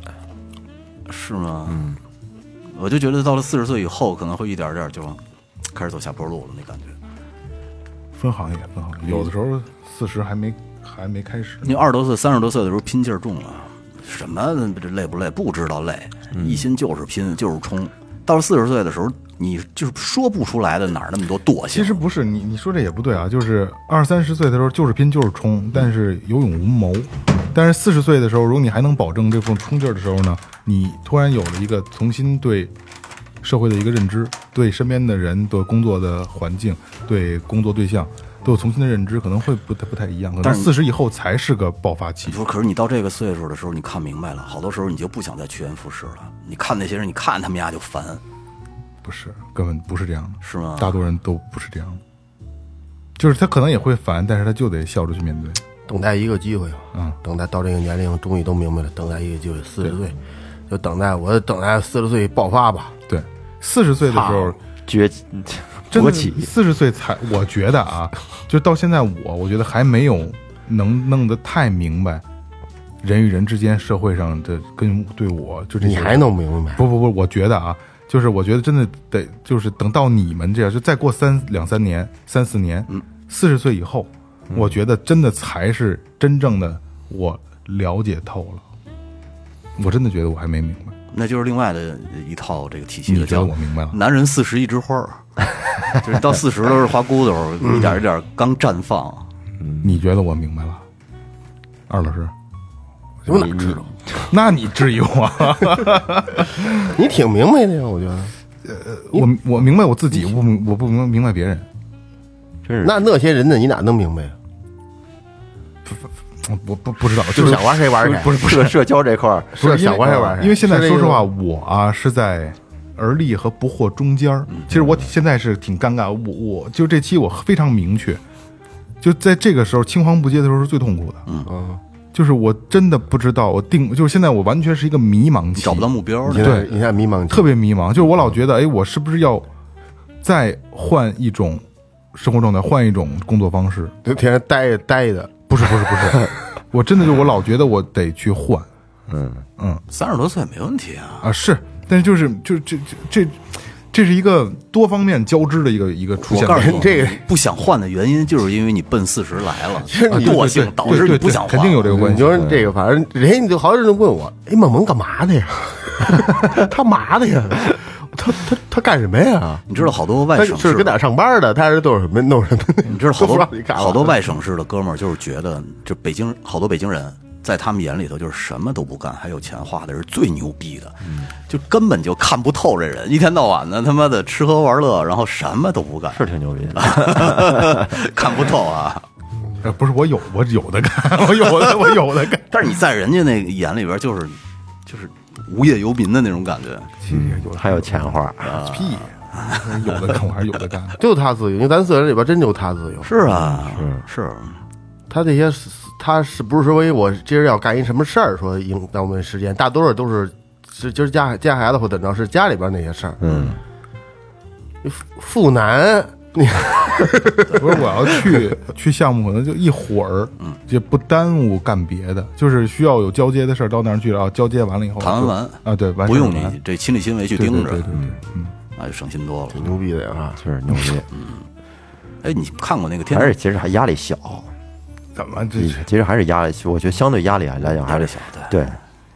是吗？嗯，我就觉得到了四十岁以后，可能会一点点就开始走下坡路了，那感觉。分行业，分行业，有的时候四十还没还没开始，你二十多岁、三十多岁的时候拼劲儿重了，什么这累不累？不知道累，一心就是拼，就是冲。到了四十岁的时候，你就是说不出来的哪儿那么多惰性。其实不是你你说这也不对啊，就是二三十岁的时候就是拼就是冲，但是有勇无谋。但是四十岁的时候，如果你还能保证这份冲劲儿的时候呢，你突然有了一个重新对社会的一个认知，对身边的人、的工作的环境、对工作对象都有重新的认知，可能会不太不太一样。可能但是四十以后才是个爆发期你。说，可是你到这个岁数的时候，你看明白了，好多时候你就不想再趋炎附势了。你看那些人，你看他们家就烦，不是，根本不是这样的，是吗？大多人都不是这样的。就是他可能也会烦，但是他就得笑着去面对。等待一个机会，嗯，等待到这个年龄，终于都明白了，等待一个机会，四十岁，就等待我等待四十岁爆发吧。对，四十岁的时候，崛真的 (laughs) 勃起，四十岁才，我觉得啊，就到现在我，我觉得还没有能弄得太明白人与人之间社会上的跟对我就这你还弄明白？不不不，我觉得啊，就是我觉得真的得就是等到你们这样，就再过三两三年、三四年，嗯，四十岁以后，我觉得真的才是真正的我了解透了。我真的觉得我还没明白，那就是另外的一套这个体系了。你觉得叫我明白了？男人四十一枝花儿，(laughs) 就是到四十都是花骨朵，一点一点刚绽放。你觉得我明白了？二老师，我哪知道？那你质疑我？(laughs) 你挺明白的呀，我觉得。我我明白我自己，我不明我不明明白别人。真是那那些人呢？你哪能明白呀？我不不知道，就是想玩谁玩谁不是不是社社交这块儿，不是想玩谁玩谁。因为现在说实话，我啊是在而立和不惑中间儿。其实我现在是挺尴尬，我我就这期我非常明确，就在这个时候青黄不接的时候是最痛苦的。嗯，就是我真的不知道我定，就是现在我完全是一个迷茫期，找不到目标对。你现在你现在迷茫，特别迷茫。就是我老觉得，哎，我是不是要再换一种生活状态，换一种工作方式？就天天待着待着。不是不是不是，(laughs) 我真的就我老觉得我得去换。嗯嗯三十多岁没问题啊。啊是，但是就是就这这这这是一个多方面交织的一个一个出。我告诉你，这个不想换的原因，就是因为你奔四十来了，(laughs) 实你惰性导致你不想换。肯定有这个关你系。说这个，反正人家就好多人问我，哎，萌萌干嘛的呀？(laughs) 他嘛的呀？他他他干什么呀？你知道好多外省市，是搁哪上班的？他是都是什么弄什么？你知道好多 (laughs) 好多外省市的哥们儿，就是觉得这北京好多北京人，在他们眼里头就是什么都不干，还有钱花的是最牛逼的，就根本就看不透这人，一天到晚的他妈的吃喝玩乐，然后什么都不干，是挺牛逼的。(laughs) 看不透啊。呃，不是我有我有的干，(laughs) 我有的我有的干。但是你在人家那个眼里边，就是就是无业游民的那种感觉。有还有钱花，屁，有的干我还是有的干。(laughs) 就他自由，因为咱四个人里边真就他自由。是啊，是是，他这些他是不是说因为我今儿要干一什么事儿，说影耽误时间？大多数都是是今儿家家孩子或怎着，是家里边那些事儿。嗯，父父男，你 (laughs) 不是我要去去项目，可能就一会儿，嗯也不耽误干别的，就是需要有交接的事儿，到那儿去然后，交接完了以后谈完啊，对，完不用你这亲力亲为去盯着对对，对，嗯，那就省心多了。挺牛逼的呀！是牛逼，(laughs) 嗯哎，你看过那个天还是其实还压力小，怎么这？其实还是压力，我觉得相对压力来讲还是小，对。对，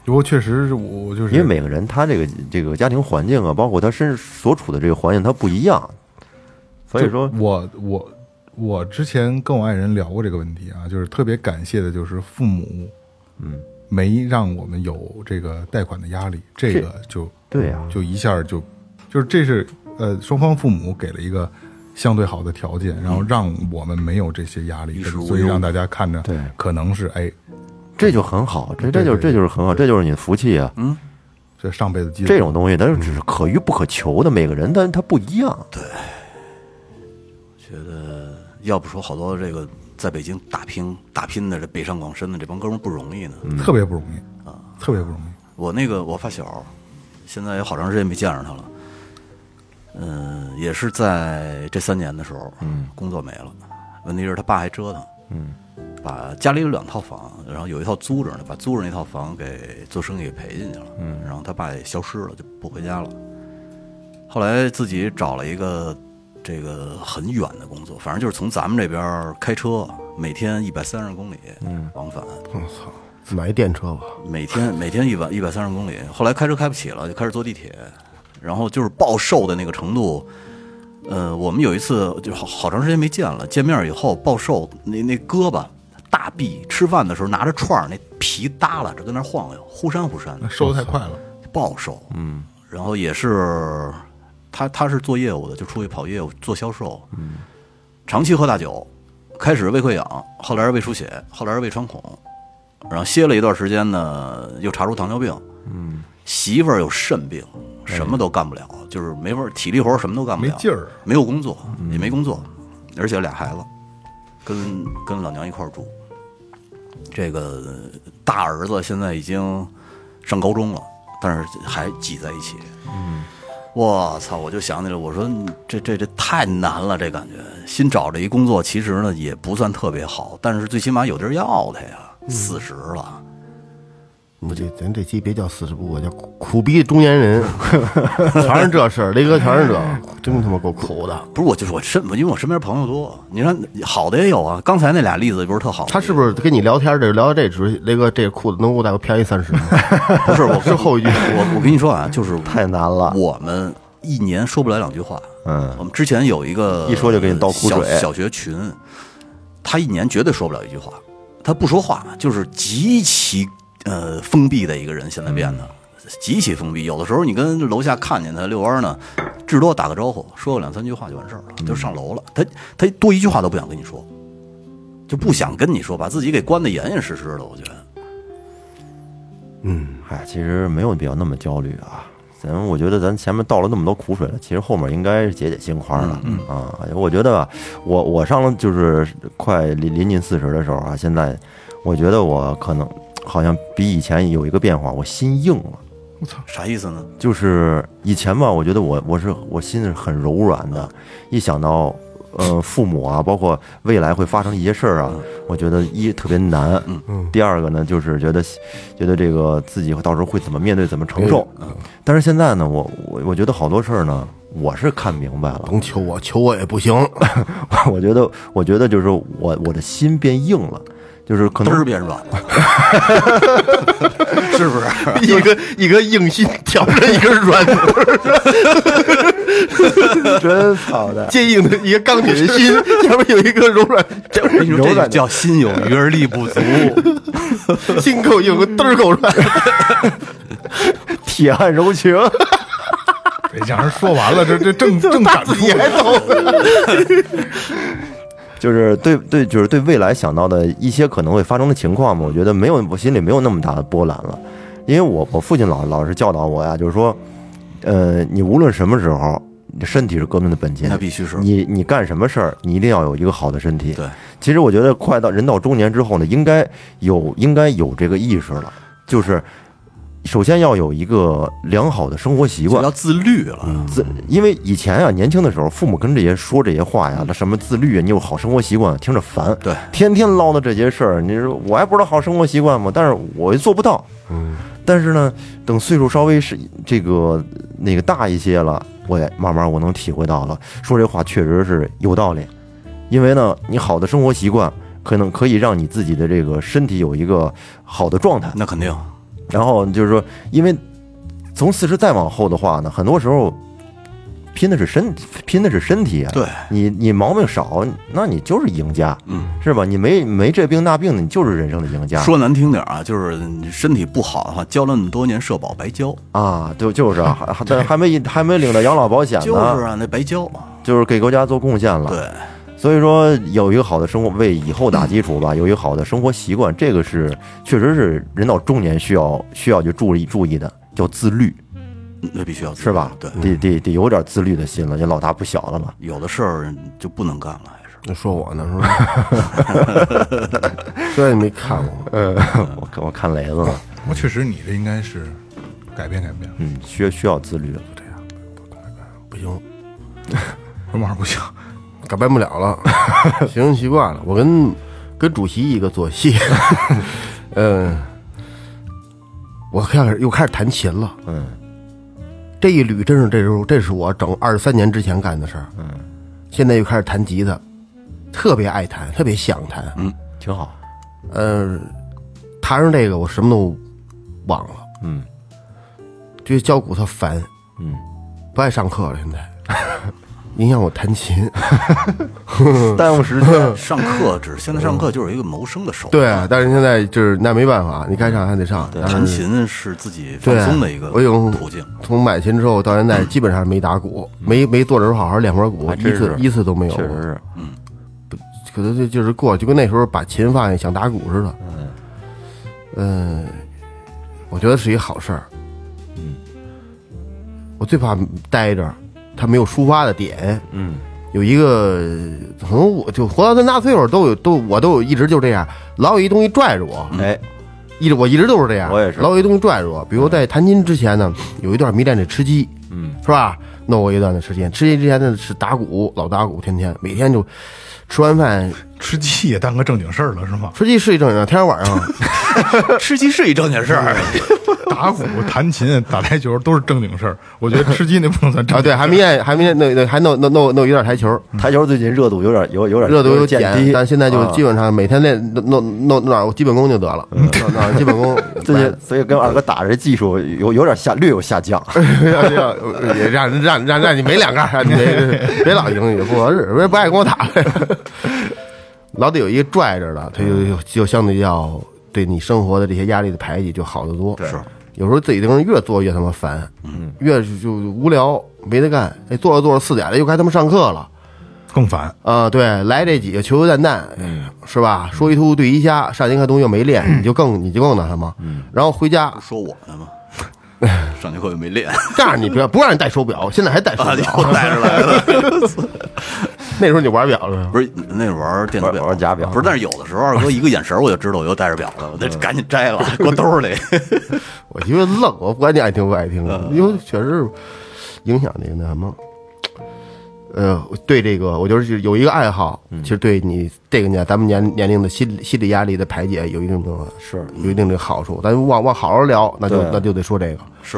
不过确实是我就是因为每个人他这个这个家庭环境啊，包括他身所处的这个环境，他不一样，所以说我我我之前跟我爱人聊过这个问题啊，就是特别感谢的就是父母，嗯，没让我们有这个贷款的压力，这个就对啊就一下就就是这是呃双方父母给了一个相对好的条件，然后让我们没有这些压力所以让大家看着对可能是哎这就很好，这这就这就是很好，这就是你的福气啊。嗯这上辈子这种东西，它是只是可遇不可求的，每个人他他不一样。觉得要不说好多这个在北京打拼打拼的这北上广深的这帮哥们儿不容易呢。特别不容易啊，特别不容易。我那个我发小，现在有好长时间没见着他了。嗯、也是在这三年的时候，嗯，工作没了。问题是他爸还折腾，嗯，把家里有两套房，然后有一套租着呢，把租着那套房给做生意给赔进去了。嗯，然后他爸也消失了，就不回家了。后来自己找了一个这个很远的工作，反正就是从咱们这边开车，每天一百三十公里，嗯，往返，我操，买一电车吧，每天每天一百一百三十公里。后来开车开不起了，就开始坐地铁，然后就是暴瘦的那个程度。呃，我们有一次就好好长时间没见了，见面以后暴瘦，那那胳膊大臂，吃饭的时候拿着串儿，那皮耷拉着跟那晃悠，忽闪忽闪的，瘦的太快了，暴瘦。嗯，然后也是他他是做业务的，就出去跑业务做销售。嗯，长期喝大酒，开始胃溃疡，后来是胃出血，后来是胃穿孔，然后歇了一段时间呢，又查出糖尿病。嗯，媳妇儿有肾病，什么都干不了，就是没法儿体力活什么都干不了，没劲儿没有工作，也没工作，而且俩孩子，跟跟老娘一块儿住。这个大儿子现在已经上高中了，但是还挤在一起。嗯，我操！我就想起来，我说这这这太难了，这感觉。新找着一工作，其实呢也不算特别好，但是最起码有地儿要他呀。四十了，我这咱这期别叫四十不惑，叫苦苦逼中年人，(laughs) 全是这事儿，雷哥全是这，真他妈够苦的。不是我就是我身，因为我身边朋友多，你看好的也有啊。刚才那俩例子不是特好？他是不是跟你聊天这聊到这时，雷哥这裤子能给我再给我便宜三十吗？不是我是后一句我我跟你说啊，就是 (laughs) 太难了我们一年说不了两句话。嗯我们之前有一个一说就给你倒苦水小小学群，他一年绝对说不了一句话，他不说话，就是极其呃封闭的一个人，现在变得。极其封闭，有的时候你跟楼下看见他遛弯呢，至多打个招呼，说个两三句话就完事儿了，就上楼了。他他多一句话都不想跟你说，就不想跟你说，把自己给关得严严实实的。我觉得，嗯嗨，其实没有必要那么焦虑啊。咱我觉得咱前面倒了那么多苦水了，其实后面应该是解解心宽了、啊。我觉得吧，我我上了就是快临临近四十的时候啊，现在我觉得我可能好像比以前有一个变化，我心硬了。我操。啥意思呢？就是以前吧，我觉得我我是我心是很柔软的，一想到呃父母啊，包括未来会发生一些事儿啊，我觉得一特别难，嗯，第二个呢就是觉得觉得这个自己到时候会怎么面对，怎么承受，但是现在呢，我我我觉得好多事儿呢，我是看明白了，甭求我，求我也不行。(laughs) 我觉得我觉得就是我我的心变硬了。就是可能嘚儿变软了，(laughs) 是不是？一个一个硬心挑着一个软墩儿，真操的，坚硬的一个钢铁的心，(laughs) 下面有一个柔软，我跟你说，这叫心有余而力不足。(laughs) 心够硬，嘚儿够软。铁汉柔情。得让人说完了，这这正正感触你还懂？就是对对，就是对未来想到的一些可能会发生的情况嘛，我觉得没有，我心里没有那么大的波澜了，因为我我父亲老老是教导我呀，就是说，呃，你无论什么时候，你身体是革命的本钱，那必须是你你干什么事儿，你一定要有一个好的身体。对，其实我觉得快到人到中年之后呢，应该有应该有这个意识了，就是首先要有一个良好的生活习惯要，自律了。自，因为以前啊，年轻的时候，父母跟这些说这些话呀，那什么自律啊，你有好生活习惯，听着烦。对天天唠叨这些事儿，你说我还不知道好生活习惯吗？但是我又做不到。嗯，但是呢，等岁数稍微是这个那个大一些了，我也慢慢我能体会到了，说这话确实是有道理。因为呢，你好的生活习惯可能可以让你自己的这个身体有一个好的状态。那肯定，然后就是说，因为从四十再往后的话呢，很多时候拼的是身，拼的是身体啊。对你你毛病少，那你就是赢家，嗯，是吧？你没没这病那病的，你就是人生的赢家。说难听点啊，就是你身体不好的话，交了那么多年社保白交，啊，就就是啊，(laughs) 还还还没还没领到养老保险呢，就是啊，那白交。就是给国家做贡献了。对，所以说有一个好的生活，为以后打基础吧，(laughs) 有一个好的生活习惯，这个是确实是人到中年需要需要去注意注意的，叫自律，那必须要自律是吧？对，得得得有点自律的心了，也老大不小了嘛。有的事儿就不能干了，还是。那说我呢，是吧？(laughs) 这你没看过，(laughs) 呃，我看我看雷子了，我确实你这应该是改变改变，嗯，需需要自律了。不行，什么玩意不行？改变不了了，(laughs) 形成习惯了。我跟跟主席一个作息。嗯，(laughs) 我开始又开始弹琴了。嗯，这一捋真是这时候，这是我整二十三年之前干的事儿。嗯，现在又开始弹吉他，特别爱弹，特别想弹。嗯，挺好。呃，弹上这个我什么都忘了。嗯，觉得脚骨头烦。嗯，不爱上课了，现在 (laughs) 影响我弹琴。(laughs) 耽误时间。上课只是现在上课就是一个谋生的手段对段，，但是现在就是那没办法，你该上还得上。弹琴是自己放对松的一个我有途径。从买琴之后到现在，基本上没打鼓，没没坐着好好练会儿鼓，一次一次都没有过。确实是，嗯可能就就是过，就跟那时候把琴放下想打鼓似的。嗯，我觉得是一好事儿。嗯，我最怕待着，他没有抒发的点。嗯，有一个，可能我就活到这么大岁数，都有都我都有一直就这样，老有一东西拽着我，哎，一直我一直都是这样，我也是。老有一东西拽着我。比如在弹琴之前呢，有一段迷恋这吃鸡，嗯，是吧？弄过一段的时间，吃鸡之前呢是打鼓，老打鼓，天天。每天就吃完饭吃鸡也当个正经事儿了是吗？吃鸡是一正经事儿，天天晚上。(laughs) 吃鸡是一正经事儿，(laughs) 打鼓、弹琴、打台球都是正经事儿。我觉得吃鸡那不能算正啊，对，还迷恋还迷恋那那还弄弄弄弄一段台球，台球最近热度有点有有点热度有减减，低，但现在就啊。基本上每天练弄弄弄弄点基本功就得了，弄弄点基本功。(laughs) 最近所以跟二哥打这技术有有点下略有下降。(laughs) 也让让让让你没两杆儿，你别别老赢，也不合适，别不爱跟我打，老得有一个拽着的，他就就相对要对你生活的这些压力的排挤就好得多。是有时候自己这个人越做越他妈烦，嗯，越是就无聊没得干，哎，做着做着四点了，又该他妈上课了。更烦。啊、对，来这几个球球蛋蛋，嗯，是吧？说一秃对一瞎，上节课东西又没练，你就更你就更那什么，嗯，然后回家说我呢吗？(laughs) 上节课又没练，这样你不要不让你戴手表，现在还戴手啊，表，又带着来了。(laughs) 那时候你玩表了，不是那玩电子表，玩玩假表不是，但是有的时候二哥 (laughs) 一个眼神我就知道我又戴着表了，我得赶紧摘了，(laughs) 搁兜里。我因为愣，我不管你爱听不爱听，因为确实影响这个那什么。呃，对这个，我就是有一个爱好，其实对你这个年咱们年年龄的心心理压力的排解有一定的是有一定的好处。咱往往好好聊，那就那就得说这个，是，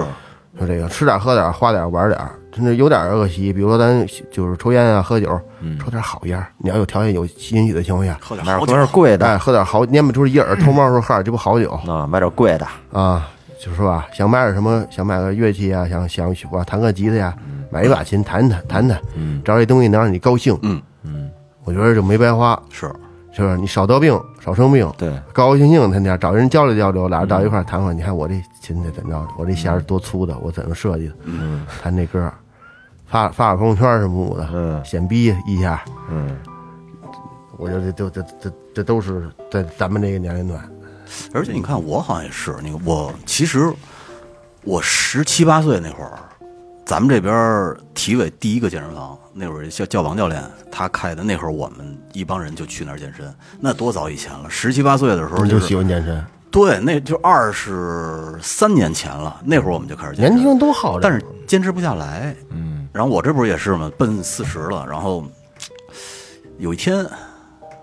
说这个吃点喝点花点玩点，真的有点恶习。比如说咱就是抽烟啊喝酒，抽点好烟，你要有条件有允许的情况下，喝点喝点贵的哎，喝点好，蔫不出一耳，偷猫说喝点这不好酒。啊，买点贵的，啊，就是吧，想买点什么，想买个乐器啊，想想哇弹个吉他呀，买一把琴弹弹弹弹，只要这东西能让你高兴，嗯嗯，我觉得就没白花，是，是不是？你少得病，少生病，对，高高兴兴天天找人交流交流，俩人到一块儿谈会儿，你看我这琴得怎么着，我这弦儿多粗的，我怎么设计的，嗯，弹这歌儿，发发个朋友圈什么的，嗯。显逼一下，嗯，我觉得这这这这这都是在咱们这个年龄段，而且你看我好像也是，那个我其实我十七八岁那会儿，咱们这边体委第一个健身房，那会儿叫叫王教练他开的，那会儿我们一帮人就去那儿健身，那多早以前了，十七八岁的时候你就是喜欢健身，对，那就二十三年前了，那会儿我们就开始年轻人都好这个，但是坚持不下来。嗯，然后我这不是也是吗？奔四十了，然后有一天，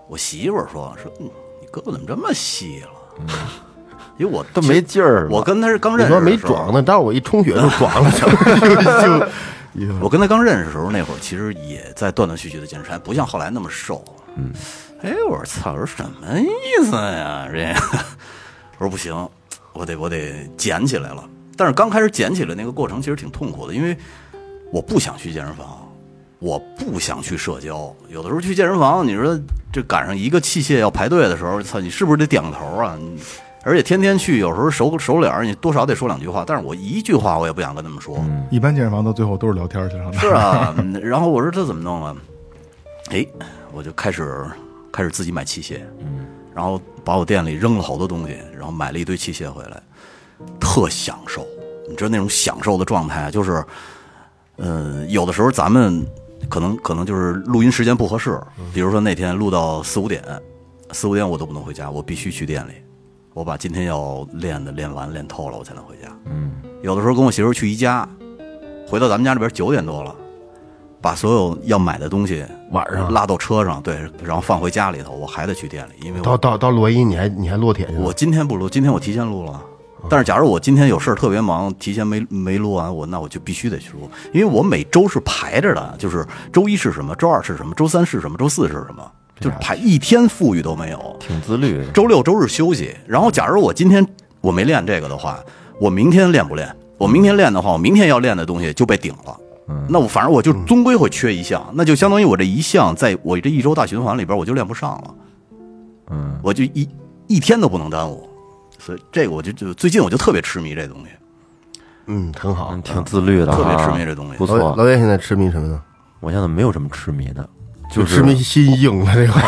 我媳妇儿说说、嗯你胳膊怎么这么细了？(laughs) 因为我都没劲儿了我跟他是刚认识你说没的时候壮呢，但是我一充血就壮了，就 (laughs) (laughs) 我跟他刚认识的时候，那会儿其实也在断断续续的健身，还不像后来那么瘦。嗯，哎，我说操，我说什么意思呀？这个，我说不行，我得我得捡起来了。但是刚开始捡起来那个过程其实挺痛苦的，因为我不想去健身房，我不想去社交。有的时候去健身房，你说这赶上一个器械要排队的时候，操，你是不是得点个头啊？而且天天去，有时候熟熟脸儿，你多少得说两句话。但是我一句话我也不想跟他们说。一般健身房到最后都是聊天去了。是啊，(laughs) 嗯然后我说这怎么弄啊？哎，我就开始开始自己买器械，嗯，然后把我店里扔了好多东西，然后买了一堆器械回来，特享受。你知道那种享受的状态啊，就是，嗯、有的时候咱们可能可能就是录音时间不合适，比如说那天录到四五点，四五点我都不能回家，我必须去店里，我把今天要练的练完练透了，我才能回家。嗯，有的时候跟我媳妇儿去宜家，回到咱们家这边九点多了，把所有要买的东西晚上拉到车上，对，然后放回家里头，我还得去店里，因为我到到到洛伊，你还你还落铁去？我今天不录，今天我提前录了。但是假如我今天有事儿特别忙，提前没没录完，我那我就必须得去录，因为我每周是排着的，就是周一是什么，周二是什么，周三是什么，周四是什么，就是排一天富裕都没有。挺自律。周六周日休息，然后假如我今天我没练这个的话，我明天练不练？我明天练的话，我明天要练的东西就被顶了。那我反正我就终归会缺一项，那就相当于我这一项在我这一周大循环里边我就练不上了。嗯，我就一一天都不能耽误，所以这个我就就最近我就特别痴迷这东西，嗯，很好嗯。挺自律的啊，特别痴迷这东西不错。老老岳现在痴迷什么呢？我现在没有什么痴迷的，就是痴迷心硬了这块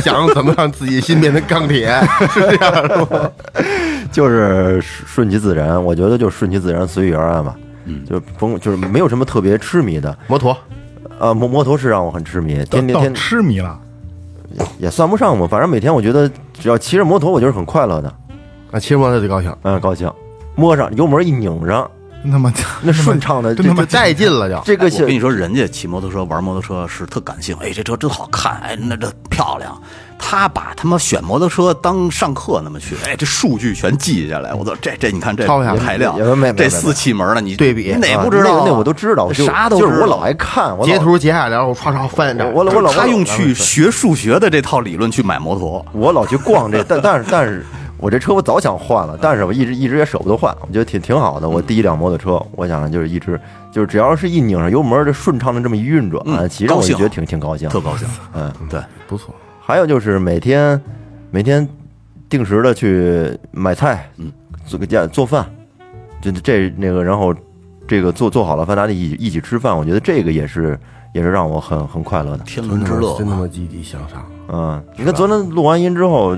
想怎么让自己心变成钢铁，(laughs) 是这样的吗？(laughs) 就是顺其自然，我觉得就顺其自然，随遇而安吧。嗯，就甭就是没有什么特别痴迷的。摩托，呃，摩摩托是让我很痴迷，天天天痴迷了，也算不上吧，反正每天我觉得只要骑着摩托，我就是很快乐的，啊，骑着摩托就高兴，嗯，高兴。摸上油门一拧上，那么那顺畅的，真他妈这就带劲了就。这个我跟你说，人家骑摩托车玩摩托车是特感性，哎，这车真好看，哎，那这漂亮。他把他妈选摩托车当上课那么去，哎，这数据全记下来。我操，这这你看这抄下来排量也没没没，这四气门的你对比哪啊不知道啊？那那我都知道，就啥都知道就是我老爱看，我截图截下来，然后唰唰翻着。我老我老他用去学数学的这套理论去买摩托，我老去逛这，但但是但是我这车我早想换了，但是我一直一直也舍不得换，我觉得挺挺好的。我第一辆摩托车，我想就是一直就是只要是一拧上油门，这顺畅的这么一运转，嗯其实我就觉得挺挺高兴，特高兴。嗯。对，不错，还有就是每天每天定时的去买菜，嗯，做个家做饭，就这那个，然后这个做做好了饭，大家一起一起吃饭，我觉得这个也是也是让我很很快乐的。天伦之乐妈真他妈积极向上。嗯，你看昨天录完音之后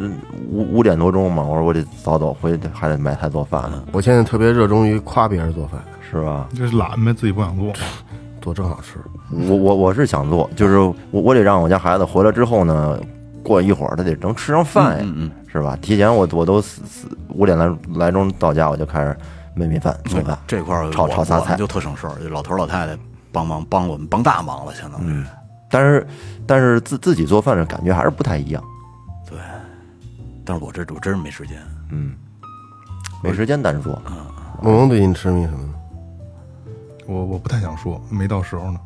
五五点多钟嘛，我说我得早走，回去还得买菜做饭呢，我现在特别热衷于夸别人做饭，是吧？就是懒呗，自己不想做。做正好吃。我我我是想做，就是我我得让我家孩子回来之后呢，过一会儿他得能吃上饭呀，嗯嗯是吧？提前我我都四四五点来来钟到家，我就开始焖米饭做饭。这块儿炒炒仨菜就特省事儿，老头儿老太太帮忙帮我们帮大忙了，相当于。但是但是自自己做饭的感觉还是不太一样，对，但是我这我真是没时间。嗯，没时间单说。梦萌最近痴迷什么呢？我我不太想说，没到时候呢。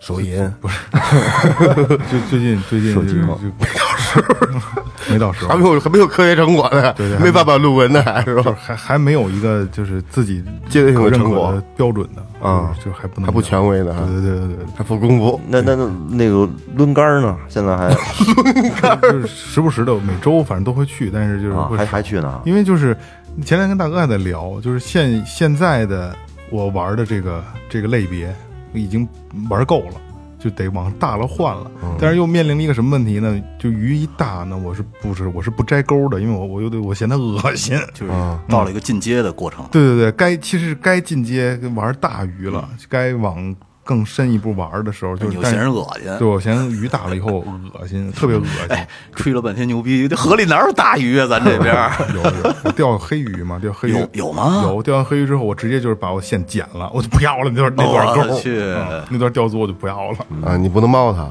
手淫。(laughs) 就最近最近就就手机吗没到时候，(laughs) 没到时候还没，有还没有科学成果呢，对对没办法论文呢，还是吧？还还没有一个就是自己阶段性的成果可标准的啊就还不能还不权威呢对对对对对还不公布。那那那那个抡杆儿呢？现在还 (laughs) 对，就是时不时的每周反正都会去，但是就是还还去呢？因为就是前两天跟大哥还在聊，就是现现在的我玩的这个这个类别已经玩够了，就得往大了换了。但是又面临了一个什么问题呢？就鱼一大呢，我是不是我是不摘钩的，因为我我又得我嫌它恶心。就是到了一个进阶的过程。对对对，该其实该进阶玩大鱼了，该往更深一步玩的时候，就嫌人恶心，对我嫌鱼大了以后恶心，(laughs) 特别恶心。哎，吹了半天牛逼，这河里哪有大鱼啊？咱这边儿 (laughs) 有有我钓黑鱼嘛，钓黑鱼有有吗？有钓完黑鱼之后，我直接就是把我线剪了，我就不要了那段那段钩我去嗯那段钓足我就不要了。啊，你不能猫它，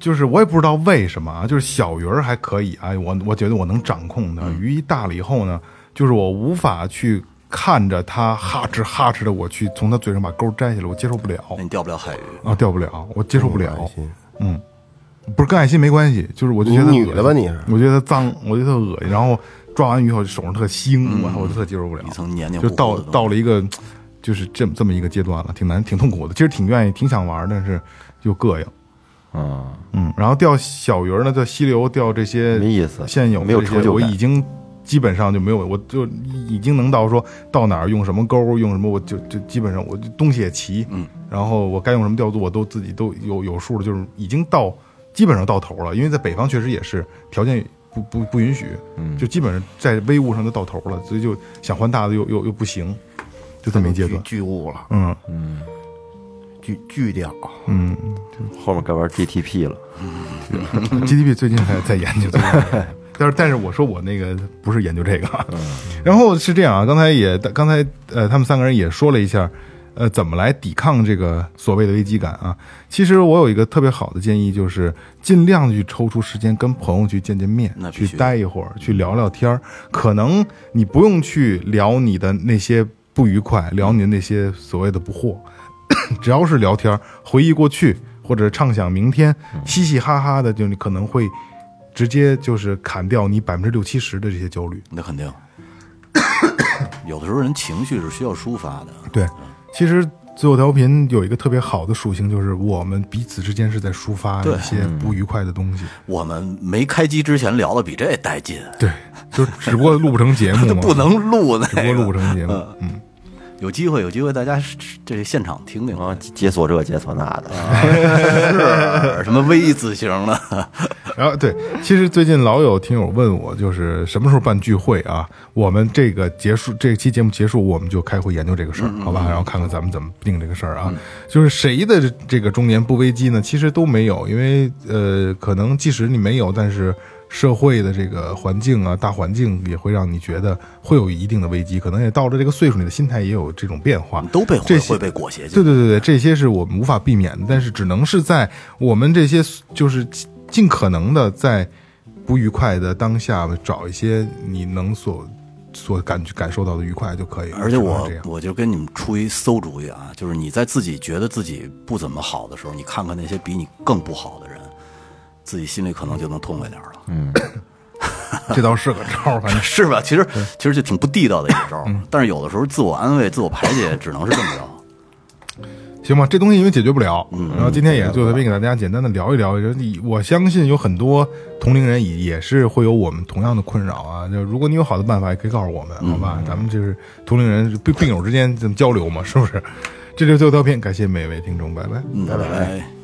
就是我也不知道为什么啊，就是小鱼儿还可以啊，我我觉得我能掌控它。嗯鱼一大了以后呢，就是我无法去看着它哈哧哈哧的，我去从它嘴上把钩摘下来，我接受不了。那你钓不了海鱼。啊，钓不了，我接受不了。嗯，不是跟爱心没关系，就是我就觉得女的吧你是。我觉得它脏，我觉得它恶心，然后抓完鱼以后手上特腥，我我就特接受不了。一层黏黏就到到了一个就是这么这么一个阶段了，挺难挺痛苦的。其实挺愿意挺想玩，但是又膈应。啊，嗯，然后钓小鱼儿呢，在溪流钓这些没意思现有没有成就感。我已经基本上就没有，我就已经能到说到哪儿用什么钩，用什么，我就就基本上我就东西也齐，嗯，然后我该用什么调度我都自己都有有数了，就是已经到基本上到头了。因为在北方确实也是条件不不不允许，嗯就基本上在微物上就到头了，所以就想换大的又又又不行，就这么一阶段。巨物了，嗯嗯巨巨屌。嗯后面该玩 GTP 了。(laughs) GTP 最近还在研究，最近在研究但是但是我说我那个不是研究这个，(laughs) 然后是这样啊，刚才也刚才呃他们三个人也说了一下，呃，怎么来抵抗这个所谓的危机感啊？其实我有一个特别好的建议，就是尽量去抽出时间跟朋友去见见面去待一会儿，去聊聊天儿。可能你不用去聊你的那些不愉快，聊你的那些所谓的不惑，(coughs) 只要是聊天儿，回忆过去或者畅想明天，嘻嘻哈哈的，就你可能会直接就是砍掉你百分之六七十的这些焦虑。那肯定。(coughs) 有的时候人情绪是需要抒发的，对，其实最后调频有一个特别好的属性，就是我们彼此之间是在抒发一些不愉快的东西。我们没开机之前聊的比这带劲，对，就只不过录不成节目嘛，(laughs) 不能录那只不过录不。成节目。嗯，有机会，有机会大家这现场听听啊，解锁这解锁那的，是什么 V 字形的，(laughs) 然后对，其实最近老有听友问我，就是什么时候办聚会啊？我们这个结束这期节目结束，我们就开会研究这个事儿，好吧？然后看看咱们怎么定这个事儿啊。就是谁的这这个中年不危机呢？其实都没有，因为呃，可能即使你没有，但是社会的这个环境啊，大环境也会让你觉得会有一定的危机，可能也到了这个岁数，你的心态也有这种变化。都被这些会会被裹挟对进。对对对，这些是我们无法避免的，但是只能是在我们这些就是尽可能的在不愉快的当下找一些你能所所感感受到的愉快就可以了。而且我我就跟你们出一馊主意啊，就是你在自己觉得自己不怎么好的时候，你看看那些比你更不好的人，自己心里可能就能痛快点儿了，(coughs) 这倒是个招儿，反正 (laughs) 是吧？其实其实就挺不地道的一个招儿，但是有的时候自我安慰、自我排解，只能是这么着。(coughs) 行吧，这东西因为解决不了，嗯然后今天也是最后边给大家简单的聊一聊。就我相信有很多同龄人也也是会有我们同样的困扰啊。就如果你有好的办法，也可以告诉我们，好吧？咱们就是同龄人病病友之间这么交流嘛，是不是？这就是最后调频，感谢每位听众，拜拜。嗯，拜拜。